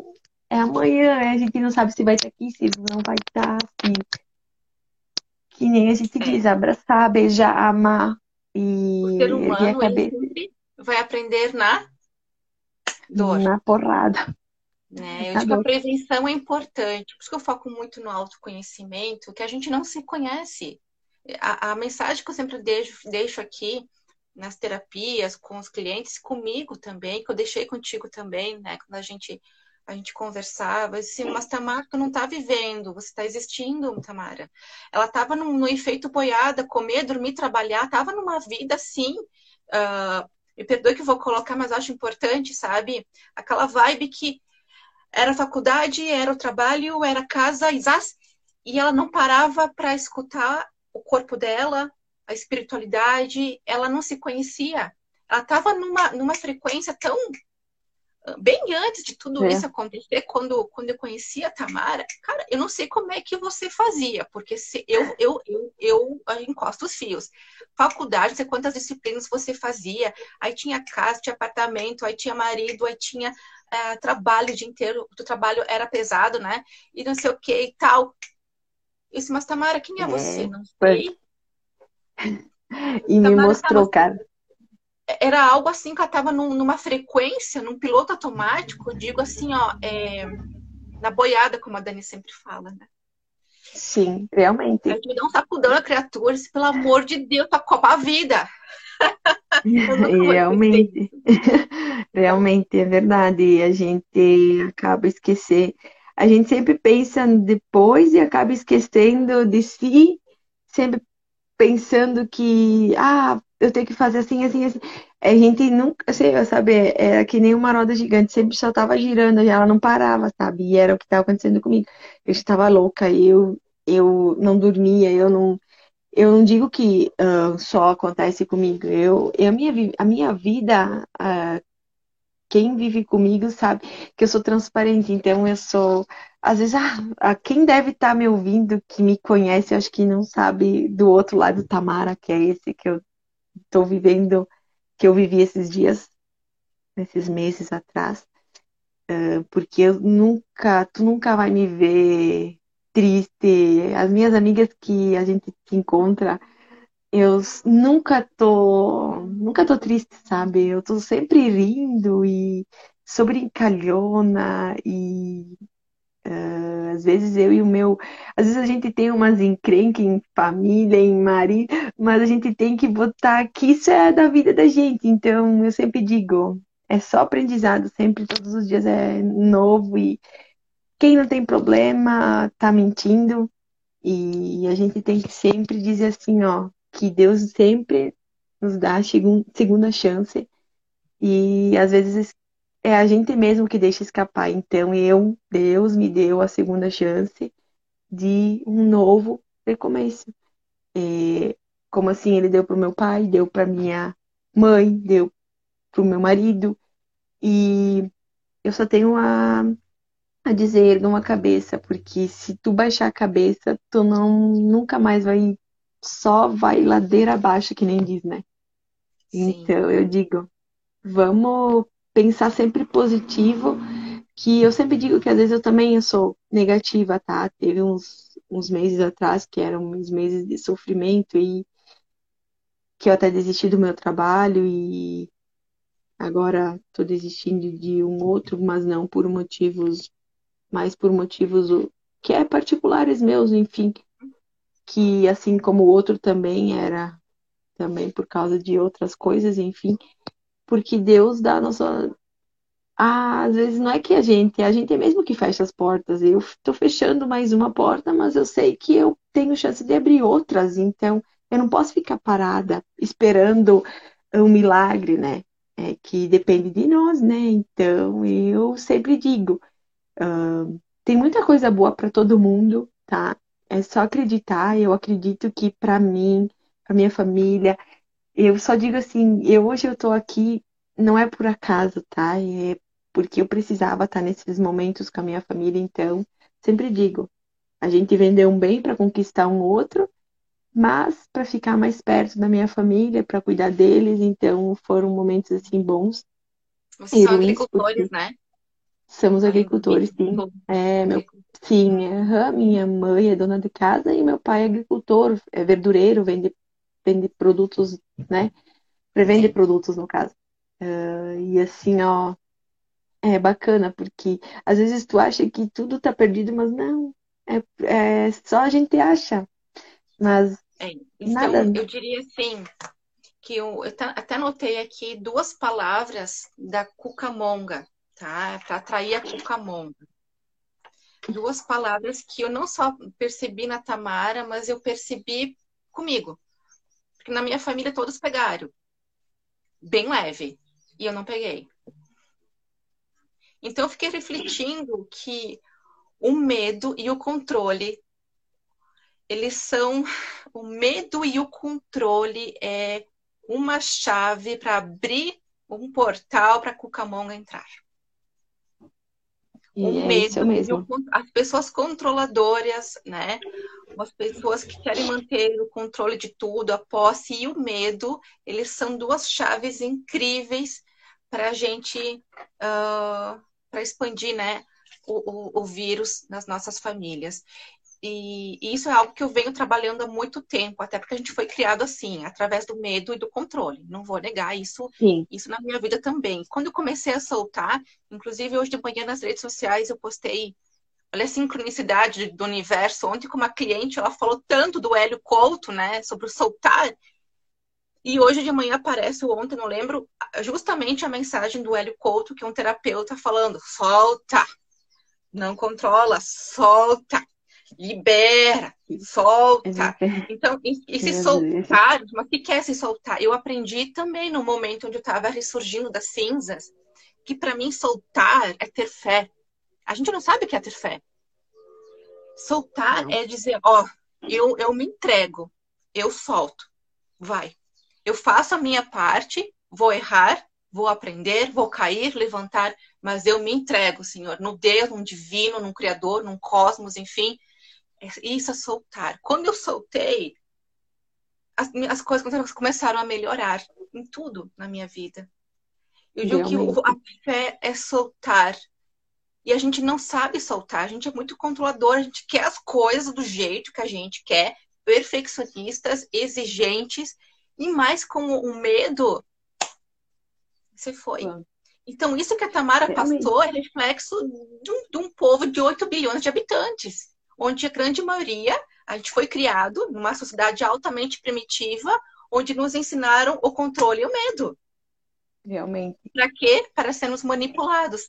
é amanhã, né? a gente não sabe se vai estar aqui, se não vai estar, assim. Que nem a gente diz, abraçar, beijar, amar e o ser humano a cabeça. vai aprender na dor. Na porrada. Né? Eu digo que a prevenção é importante, por isso que eu foco muito no autoconhecimento, que a gente não se conhece. A, a mensagem que eu sempre deixo, deixo aqui nas terapias, com os clientes, comigo também, que eu deixei contigo também, né? Quando a gente, a gente conversava, assim, mas Tamara, tu não tá vivendo, você tá existindo, Tamara. Ela tava no, no efeito boiada, comer, dormir, trabalhar, tava numa vida assim. Uh, me perdoe que eu vou colocar, mas acho importante, sabe? Aquela vibe que era faculdade, era o trabalho, era casa, e ela não parava para escutar o corpo dela, a espiritualidade, ela não se conhecia. Ela estava numa, numa frequência tão. Bem antes de tudo é. isso acontecer, quando, quando eu conhecia a Tamara, cara, eu não sei como é que você fazia, porque se eu, eu, eu, eu, eu encosto os fios. Faculdade, não sei quantas disciplinas você fazia, aí tinha casa, tinha apartamento, aí tinha marido, aí tinha é, trabalho o dia inteiro, o trabalho era pesado, né? E não sei o que e tal. Eu disse, mas Tamara, quem é, é você? Não sei. <laughs> E Tamara, me mostrou, cara. Era algo assim que ela estava num, numa frequência, num piloto automático, digo assim, ó, é, na boiada, como a Dani sempre fala, né? Sim, realmente. A gente dá um sacudão na criatura, disse, pelo amor de Deus, tá copa a vida. <laughs> <laughs> realmente, <laughs> realmente é verdade. A gente acaba esquecer. A gente sempre pensa depois e acaba esquecendo de si, sempre pensando que, ah, eu tenho que fazer assim, assim, assim. A gente nunca, sei, sabe, era que nem uma roda gigante, sempre só tava girando e ela não parava, sabe? E era o que estava acontecendo comigo. Eu estava louca, eu eu não dormia, eu não, eu não digo que uh, só acontece comigo. Eu, eu a, minha, a minha vida, uh, quem vive comigo sabe que eu sou transparente. Então eu sou, às vezes, ah, quem deve estar tá me ouvindo, que me conhece, acho que não sabe do outro lado do Tamara, que é esse que eu estou vivendo, que eu vivi esses dias, esses meses atrás. Uh, porque eu nunca, tu nunca vai me ver triste. As minhas amigas que a gente se encontra, eu nunca tô, nunca tô triste, sabe? Eu tô sempre rindo e sou brincalhona e uh, às vezes eu e o meu, às vezes a gente tem umas encrencas em família, em marido, mas a gente tem que botar que isso é da vida da gente. Então eu sempre digo, é só aprendizado, sempre todos os dias é novo e quem não tem problema tá mentindo. E a gente tem que sempre dizer assim, ó, que Deus sempre nos dá a segunda chance. E às vezes é a gente mesmo que deixa escapar. Então eu, Deus me deu a segunda chance de um novo recomeço. É, como assim ele deu para o meu pai, deu para minha mãe, deu para o meu marido. E eu só tenho a a dizer, erga uma cabeça, porque se tu baixar a cabeça, tu não nunca mais vai, só vai ladeira abaixo, que nem diz, né? Sim. Então eu digo, vamos pensar sempre positivo, que eu sempre digo que às vezes eu também eu sou negativa, tá? Teve uns, uns meses atrás que eram uns meses de sofrimento e que eu até desisti do meu trabalho e agora tô desistindo de um outro, mas não por motivos mas por motivos que é particulares meus, enfim, que assim como o outro também era também por causa de outras coisas, enfim, porque Deus dá a nossa ah, às vezes não é que a gente, a gente é mesmo que fecha as portas. Eu estou fechando mais uma porta, mas eu sei que eu tenho chance de abrir outras, então eu não posso ficar parada esperando um milagre, né? É que depende de nós, né? Então eu sempre digo, Uh, tem muita coisa boa para todo mundo, tá? É só acreditar. Eu acredito que para mim, para minha família, eu só digo assim, eu hoje eu tô aqui não é por acaso, tá? É porque eu precisava estar nesses momentos com a minha família, então sempre digo, a gente vendeu um bem para conquistar um outro, mas para ficar mais perto da minha família, para cuidar deles, então foram momentos assim bons. Vocês são agricultores, porque... né? Somos agricultores, sim. É, meu, sim, uhum, minha mãe é dona de casa e meu pai é agricultor, é verdureiro, vende, vende produtos, né? Prevende produtos, no caso. Uh, e assim, ó, é bacana, porque às vezes tu acha que tudo tá perdido, mas não. É, é só a gente acha. Mas é, então, nada. Eu diria assim, que eu, eu até notei aqui duas palavras da Cucamonga, tá? Para atrair a cucamonga. Duas palavras que eu não só percebi na Tamara, mas eu percebi comigo. Porque na minha família todos pegaram. Bem leve. E eu não peguei. Então eu fiquei refletindo que o medo e o controle eles são o medo e o controle é uma chave para abrir um portal para a Cucamonga entrar o é medo, mesmo. as pessoas controladoras, né? As pessoas que querem manter o controle de tudo, a posse e o medo, eles são duas chaves incríveis para a gente, uh, para expandir, né? O, o, o vírus nas nossas famílias. E, e, isso é algo que eu venho trabalhando há muito tempo, até porque a gente foi criado assim, através do medo e do controle. Não vou negar isso, Sim. isso na minha vida também. Quando eu comecei a soltar, inclusive hoje de manhã nas redes sociais eu postei, olha a sincronicidade do universo. Ontem com uma cliente, ela falou tanto do Hélio Couto, né, sobre o soltar. E hoje de manhã aparece, ontem, não lembro, justamente a mensagem do Hélio Couto, que é um terapeuta, falando: solta, não controla, solta libera, solta. <laughs> Então, e, e se soltar, mas o que quer se soltar? Eu aprendi também no momento onde eu estava ressurgindo das cinzas, que para mim soltar é ter fé. A gente não sabe o que é ter fé. Soltar é dizer, ó, eu, eu me entrego, eu solto, vai. Eu faço a minha parte, vou errar, vou aprender, vou cair, levantar, mas eu me entrego, Senhor, no Deus, no divino, num Criador, num cosmos, enfim. Isso é soltar. Quando eu soltei, as, as coisas começaram a melhorar em tudo na minha vida. Eu digo Realmente. que a fé é soltar. E a gente não sabe soltar, a gente é muito controlador, a gente quer as coisas do jeito que a gente quer, perfeccionistas, exigentes, e mais com o medo, você foi. Então, isso que a Tamara Realmente. passou é reflexo de um, de um povo de 8 bilhões de habitantes, onde a grande maioria, a gente foi criado numa sociedade altamente primitiva, onde nos ensinaram o controle e o medo. Realmente. Para quê? Para sermos manipulados.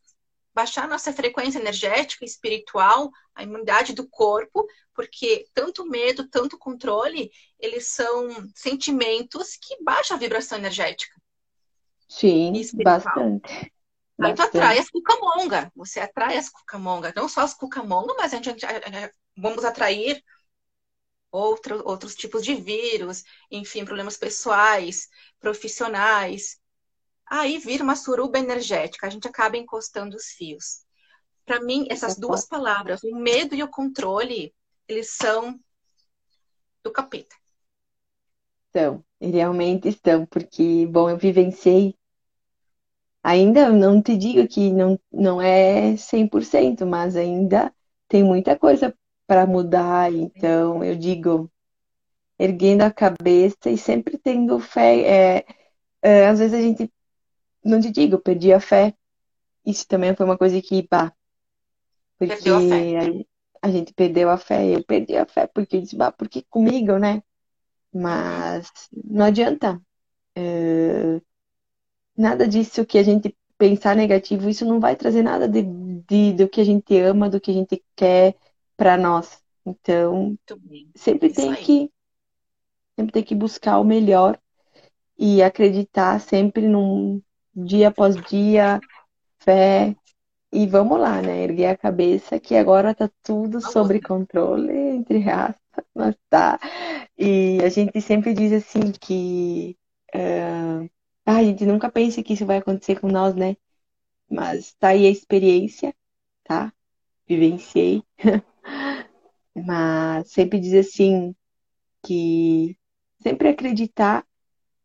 Baixar nossa frequência energética, espiritual, a imunidade do corpo, porque tanto medo, tanto controle, eles são sentimentos que baixam a vibração energética. Sim, bastante. Aí tu atrai as cucamonga. Você atrai as cucamonga. Não só as cucamonga, mas a gente, a, a, vamos atrair outro, outros tipos de vírus, enfim, problemas pessoais, profissionais. Aí vira uma suruba energética, a gente acaba encostando os fios. Para mim, essas duas palavras, o medo e o controle, eles são do capeta. Estão, realmente estão, porque, bom, eu vivenciei. Ainda não te digo que não, não é 100%, mas ainda tem muita coisa para mudar. Então, eu digo, erguendo a cabeça e sempre tendo fé. É, é, às vezes a gente não te digo, perdi a fé. Isso também foi uma coisa que, pá, porque a, a, gente perdeu a fé, eu perdi a fé, porque eu disse, bah, porque comigo, né? Mas não adianta. É, nada disso que a gente pensar negativo, isso não vai trazer nada de, de, do que a gente ama, do que a gente quer para nós. Então, sempre isso tem aí. que sempre tem que buscar o melhor e acreditar sempre num, dia após dia, fé. E vamos lá, né? Erguer a cabeça que agora tá tudo sobre controle, entre aspas, mas tá. E a gente sempre diz assim que uh, a gente nunca pensa que isso vai acontecer com nós, né? Mas tá aí a experiência, tá? Vivenciei. <laughs> Mas sempre diz assim que sempre acreditar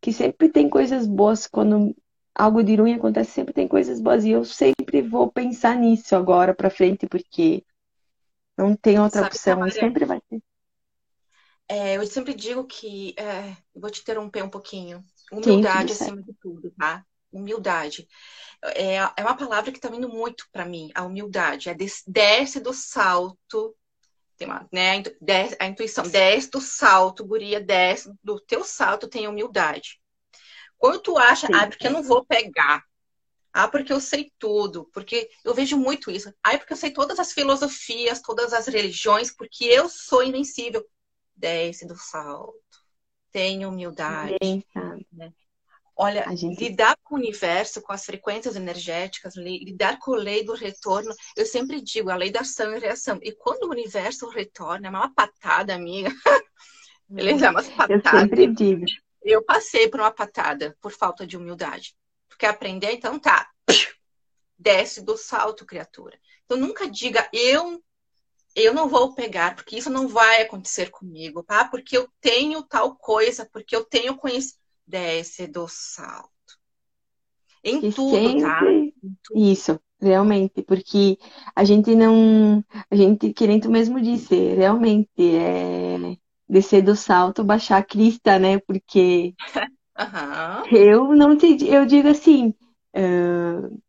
que sempre tem coisas boas quando algo de ruim acontece, sempre tem coisas boas. E eu sempre vou pensar nisso agora para frente, porque não tem outra Sabe, opção, Maria, sempre vai ter. É, eu sempre digo que, é, vou te interromper um pouquinho, humildade Sim, acima de tudo, tá? Humildade. É, é uma palavra que está vindo muito para mim, a humildade. É des, desce do salto, tem uma, né, a intuição, desce do salto, guria, desce do teu salto, tem humildade. Quando tu acha, Sim. ah, porque eu não vou pegar. Ah, porque eu sei tudo. Porque eu vejo muito isso. Ah, porque eu sei todas as filosofias, todas as religiões, porque eu sou invencível. Desce do salto. Tenha humildade. Né? Olha, gente... lidar com o universo, com as frequências energéticas, lidar com a lei do retorno, eu sempre digo, a lei da ação e reação. E quando o universo retorna, é uma patada, amiga. <laughs> Ele é uma patada. Eu sempre digo. Eu passei por uma patada por falta de humildade. Porque aprender, então tá. Desce do salto, criatura. Então nunca diga eu eu não vou pegar, porque isso não vai acontecer comigo, tá? Porque eu tenho tal coisa, porque eu tenho conhecimento. Desce do salto. Em e tudo, sempre... tá? Em tudo. Isso, realmente, porque a gente não. A gente, querendo mesmo disse, realmente é descer do salto, baixar a crista, né? Porque <laughs> uhum. eu não te, eu digo assim uh,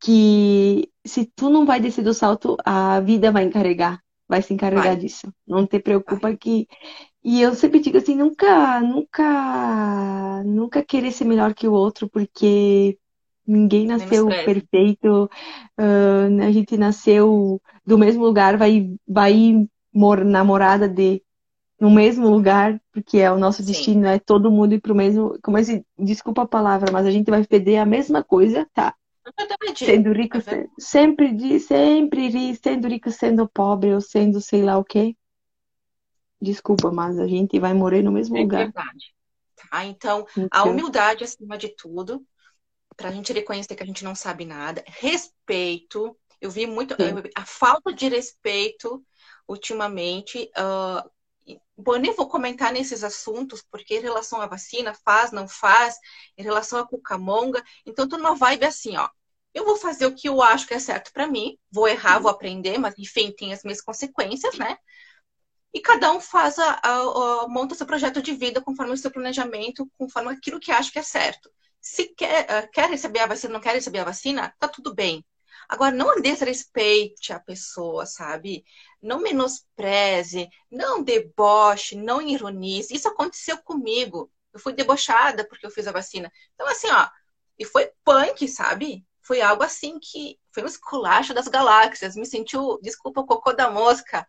que se tu não vai descer do salto, a vida vai encarregar, vai se encarregar vai. disso. Não te preocupa vai. que e eu sempre digo assim, nunca, nunca, nunca querer ser melhor que o outro, porque ninguém nasceu perfeito, uh, a gente nasceu do mesmo lugar, vai, vai namorada de no mesmo lugar, porque é o nosso Sim. destino, é todo mundo ir pro mesmo. Como é, desculpa a palavra, mas a gente vai pedir a mesma coisa, tá? Sendo rico, é sempre, sempre sendo rico, sendo pobre ou sendo sei lá o quê. Desculpa, mas a gente vai morrer no mesmo é lugar. Verdade. Tá? Então, então, a humildade acima de tudo, para a gente reconhecer que a gente não sabe nada, respeito. Eu vi muito a falta de respeito ultimamente. Uh, Bom, eu nem vou comentar nesses assuntos, porque em relação à vacina, faz, não faz, em relação à cucamonga, então tô numa vibe assim, ó. Eu vou fazer o que eu acho que é certo para mim, vou errar, vou aprender, mas enfim, tem as minhas consequências, né? E cada um faz a, a, a, monta seu projeto de vida conforme o seu planejamento, conforme aquilo que acha que é certo. Se quer, uh, quer receber a vacina, não quer receber a vacina, tá tudo bem. Agora, não desrespeite a pessoa, sabe? Não menospreze, não deboche, não ironize. Isso aconteceu comigo. Eu fui debochada porque eu fiz a vacina. Então, assim, ó, e foi punk, sabe? Foi algo assim que foi um esculacho das galáxias. Me sentiu, desculpa, o cocô da mosca.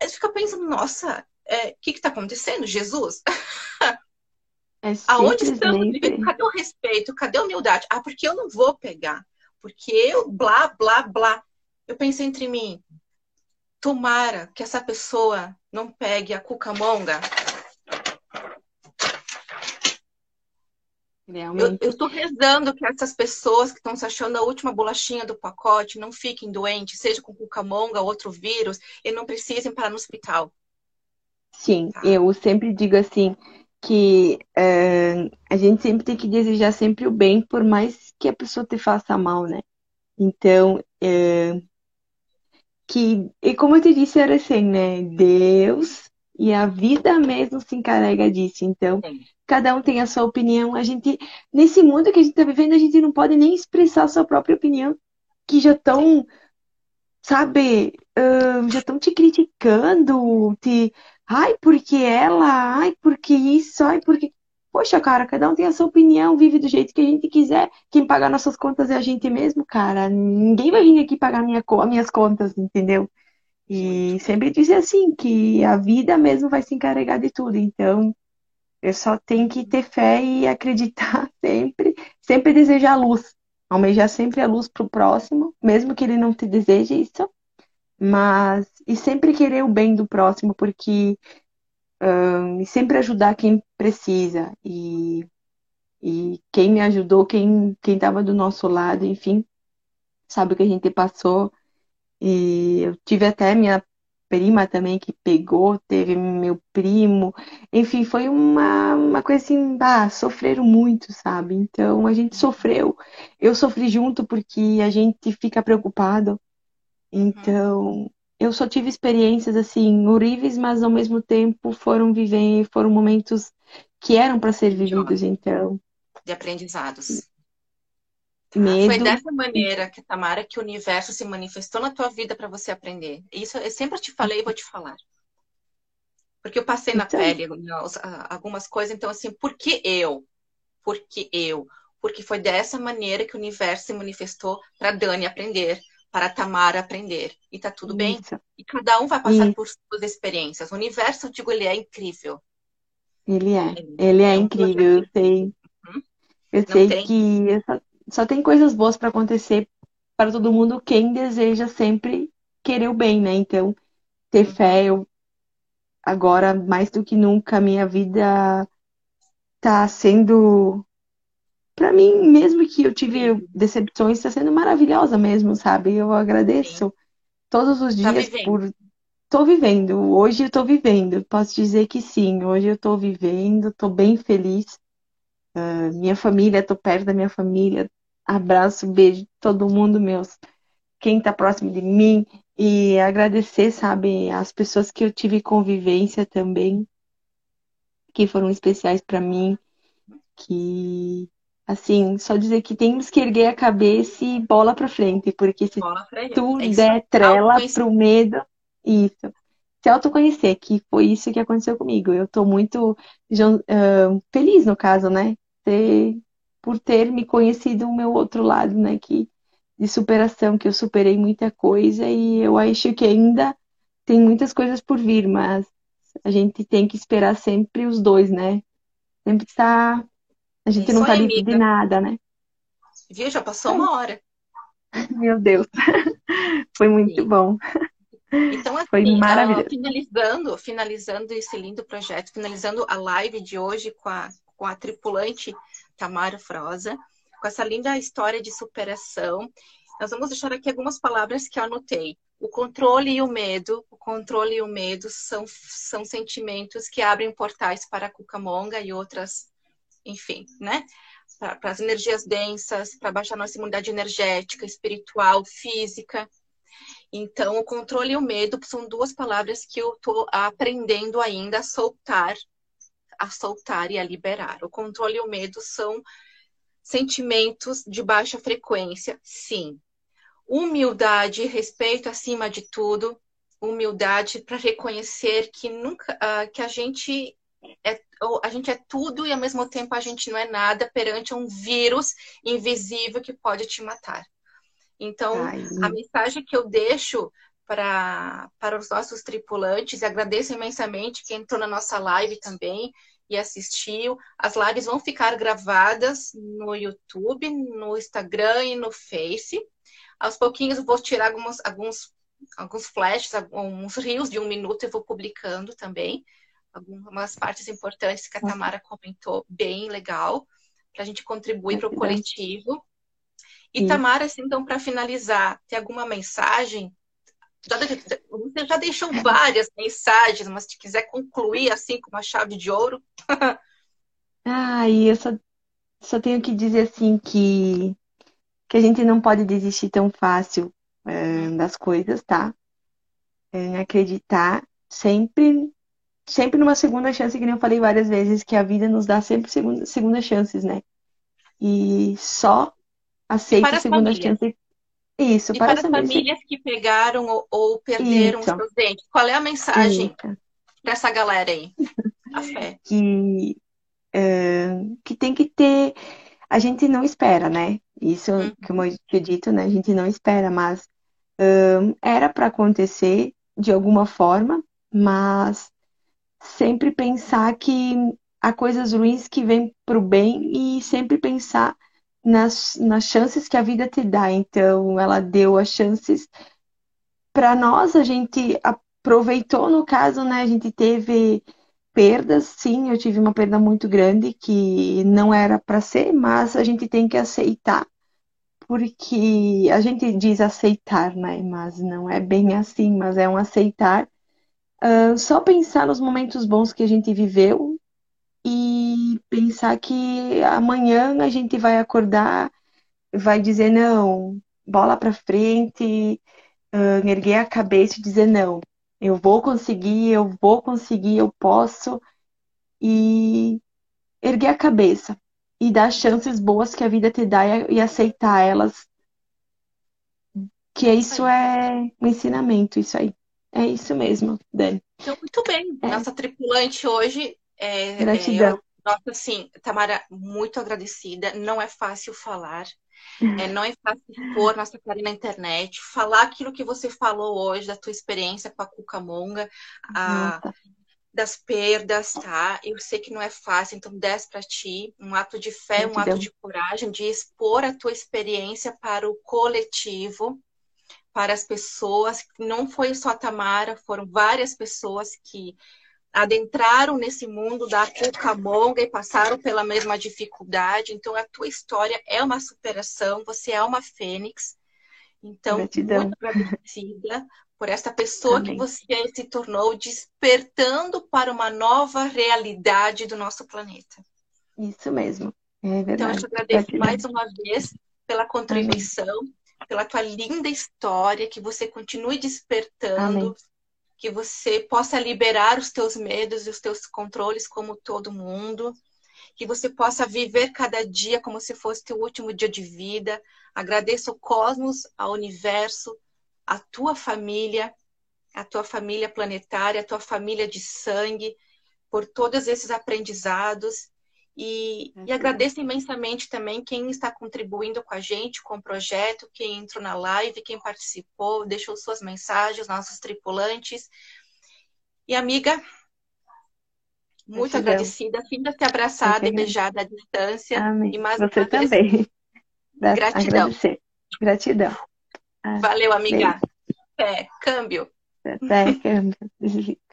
Aí fica pensando, nossa, o é, que está acontecendo? Jesus? É <laughs> Aonde estamos? Cadê o respeito? Cadê a humildade? Ah, porque eu não vou pegar porque eu, blá, blá, blá. Eu pensei entre mim, tomara que essa pessoa não pegue a cucamonga. Eu, eu tô rezando que essas pessoas que estão se achando a última bolachinha do pacote não fiquem doentes, seja com cucamonga ou outro vírus, e não precisem parar no hospital. Sim, tá? eu sempre digo assim, que uh, a gente sempre tem que desejar sempre o bem, por mais que a pessoa te faça mal, né? Então, uh, que, e como eu te disse, era assim, né? Deus e a vida mesmo se encarrega disso. Então, Sim. Cada um tem a sua opinião. A gente, nesse mundo que a gente está vivendo, a gente não pode nem expressar a sua própria opinião, que já estão, sabe, uh, já estão te criticando, te Ai, porque ela, ai, porque isso, ai, porque. Poxa, cara, cada um tem a sua opinião, vive do jeito que a gente quiser. Quem paga nossas contas é a gente mesmo, cara. Ninguém vai vir aqui pagar minha, minhas contas, entendeu? E sempre dizer assim, que a vida mesmo vai se encarregar de tudo. Então, eu só tenho que ter fé e acreditar <laughs> sempre, sempre desejar a luz. Almejar sempre a luz pro próximo, mesmo que ele não te deseje isso. Mas, e sempre querer o bem do próximo, porque um, sempre ajudar quem precisa. E, e quem me ajudou, quem estava do nosso lado, enfim, sabe o que a gente passou. E eu tive até minha prima também que pegou, teve meu primo, enfim, foi uma, uma coisa assim, ah, sofreram muito, sabe? Então a gente sofreu. Eu sofri junto porque a gente fica preocupado então, eu só tive experiências assim horríveis, mas ao mesmo tempo foram viver, foram momentos que eram para ser vividos, então. De aprendizados. Tá? Medo. Foi dessa maneira que Tamara que o universo se manifestou na tua vida para você aprender. Isso eu sempre te falei e vou te falar. Porque eu passei na então... pele algumas coisas, então assim, por que eu? Por que eu? Porque foi dessa maneira que o universo se manifestou para Dani aprender, para Tamara aprender. E tá tudo bem. E cada um vai passar Isso. por suas experiências. O universo, eu digo, ele é incrível. Ele é. Ele é, é incrível, eu sei. Uhum. Eu Não sei tem... que só tem coisas boas para acontecer para todo mundo quem deseja sempre querer o bem, né? Então, ter uhum. fé, eu agora mais do que nunca minha vida tá sendo para mim, mesmo que eu tive decepções, está sendo maravilhosa mesmo, sabe? Eu agradeço Sim. todos os tá dias tá por. Tô vivendo, hoje eu tô vivendo, posso dizer que sim, hoje eu tô vivendo, tô bem feliz. Uh, minha família, tô perto da minha família, abraço, beijo todo mundo, meus, quem tá próximo de mim, e agradecer, sabe, as pessoas que eu tive convivência também, que foram especiais para mim, que Assim, só dizer que temos que erguer a cabeça e bola para frente, porque se tu é der trela pro medo, isso. Se autoconhecer, que foi isso que aconteceu comigo. Eu tô muito uh, feliz, no caso, né? Ter, por ter me conhecido o meu outro lado, né? Que, de superação, que eu superei muita coisa e eu acho que ainda tem muitas coisas por vir, mas a gente tem que esperar sempre os dois, né? Sempre estar a gente não tá livre de nada, né? Viu? Já passou uma hora. <laughs> Meu Deus. Foi muito Sim. bom. Então, <laughs> assim, Foi maravilhoso. finalizando, finalizando esse lindo projeto, finalizando a live de hoje com a, com a tripulante Tamara Froza, com essa linda história de superação. Nós vamos deixar aqui algumas palavras que eu anotei. O controle e o medo, o controle e o medo são, são sentimentos que abrem portais para a Cucamonga e outras, enfim, né? Para as energias densas, para baixar nossa imunidade energética, espiritual, física. Então, o controle e o medo são duas palavras que eu estou aprendendo ainda a soltar, a soltar e a liberar. O controle e o medo são sentimentos de baixa frequência, sim. Humildade e respeito acima de tudo. Humildade para reconhecer que nunca, uh, que a gente é, a gente é tudo e ao mesmo tempo a gente não é nada perante um vírus invisível que pode te matar. Então, Ai. a mensagem que eu deixo para, para os nossos tripulantes, e agradeço imensamente quem entrou na nossa live também e assistiu. As lives vão ficar gravadas no YouTube, no Instagram e no Face. Aos pouquinhos eu vou tirar algumas, alguns, alguns flashes, alguns rios de um minuto eu vou publicando também. Algumas partes importantes que a Tamara comentou, bem legal, para a gente contribuir para o coletivo. E Tamara, assim, então, para finalizar, tem alguma mensagem? Você já deixou várias mensagens, mas se quiser concluir assim com uma chave de ouro. <laughs> ah, e eu só, só tenho que dizer assim que, que a gente não pode desistir tão fácil é, das coisas, tá? É, acreditar sempre, sempre numa segunda chance, que nem eu falei várias vezes, que a vida nos dá sempre segunda, segunda chances, né? E só aceita a segunda chance. Isso, e para, para as famílias que pegaram ou, ou perderam Isso. os seus dentes. Qual é a mensagem para essa galera aí? <laughs> A fé. Que, uh, que tem que ter. A gente não espera, né? Isso, uhum. como eu tinha dito, né? A gente não espera, mas uh, era para acontecer de alguma forma, mas sempre pensar que há coisas ruins que vêm para o bem e sempre pensar nas, nas chances que a vida te dá. Então, ela deu as chances para nós, a gente aproveitou, no caso, né? A gente teve perdas, sim, eu tive uma perda muito grande que não era para ser, mas a gente tem que aceitar, porque a gente diz aceitar, né? Mas não é bem assim, mas é um aceitar. Uh, só pensar nos momentos bons que a gente viveu e pensar que amanhã a gente vai acordar, vai dizer não, bola para frente, uh, erguer a cabeça e dizer não, eu vou conseguir, eu vou conseguir, eu posso e erguer a cabeça e dar chances boas que a vida te dá e, e aceitar elas. Que isso é um ensinamento, isso aí. É isso mesmo, Dani. Então, muito bem. É. Nossa tripulante hoje é, Gratidão. É, nossa, assim, Tamara, muito agradecida. Não é fácil falar. É, <laughs> não é fácil pôr nossa cara na internet, falar aquilo que você falou hoje, da tua experiência com a Cucamonga, a, das perdas, tá? Eu sei que não é fácil, então desce para ti um ato de fé, um ato de coragem, de expor a tua experiência para o coletivo, para as pessoas. Não foi só a Tamara, foram várias pessoas que adentraram nesse mundo da Cucamonga e passaram pela mesma dificuldade. Então, a tua história é uma superação, você é uma fênix. Então, Gratidão. muito agradecida por essa pessoa Amém. que você se tornou, despertando para uma nova realidade do nosso planeta. Isso mesmo. É verdade. Então, eu te agradeço Gratidão. mais uma vez pela contribuição, Amém. pela tua linda história, que você continue despertando. Amém que você possa liberar os teus medos e os teus controles como todo mundo, que você possa viver cada dia como se fosse teu último dia de vida. Agradeço ao cosmos, ao universo, à tua família, à tua família planetária, à tua família de sangue, por todos esses aprendizados e, e, agradeço imensamente também quem está contribuindo com a gente, com o projeto, quem entrou na live, quem participou, deixou suas mensagens, nossos tripulantes. E amiga, muito agradecida, finda ter abraçada e beijada à distância. Amém. E mais Você também. Gratidão. Agradecer. Gratidão. Valeu, amiga. Até, câmbio. Até câmbio. <laughs>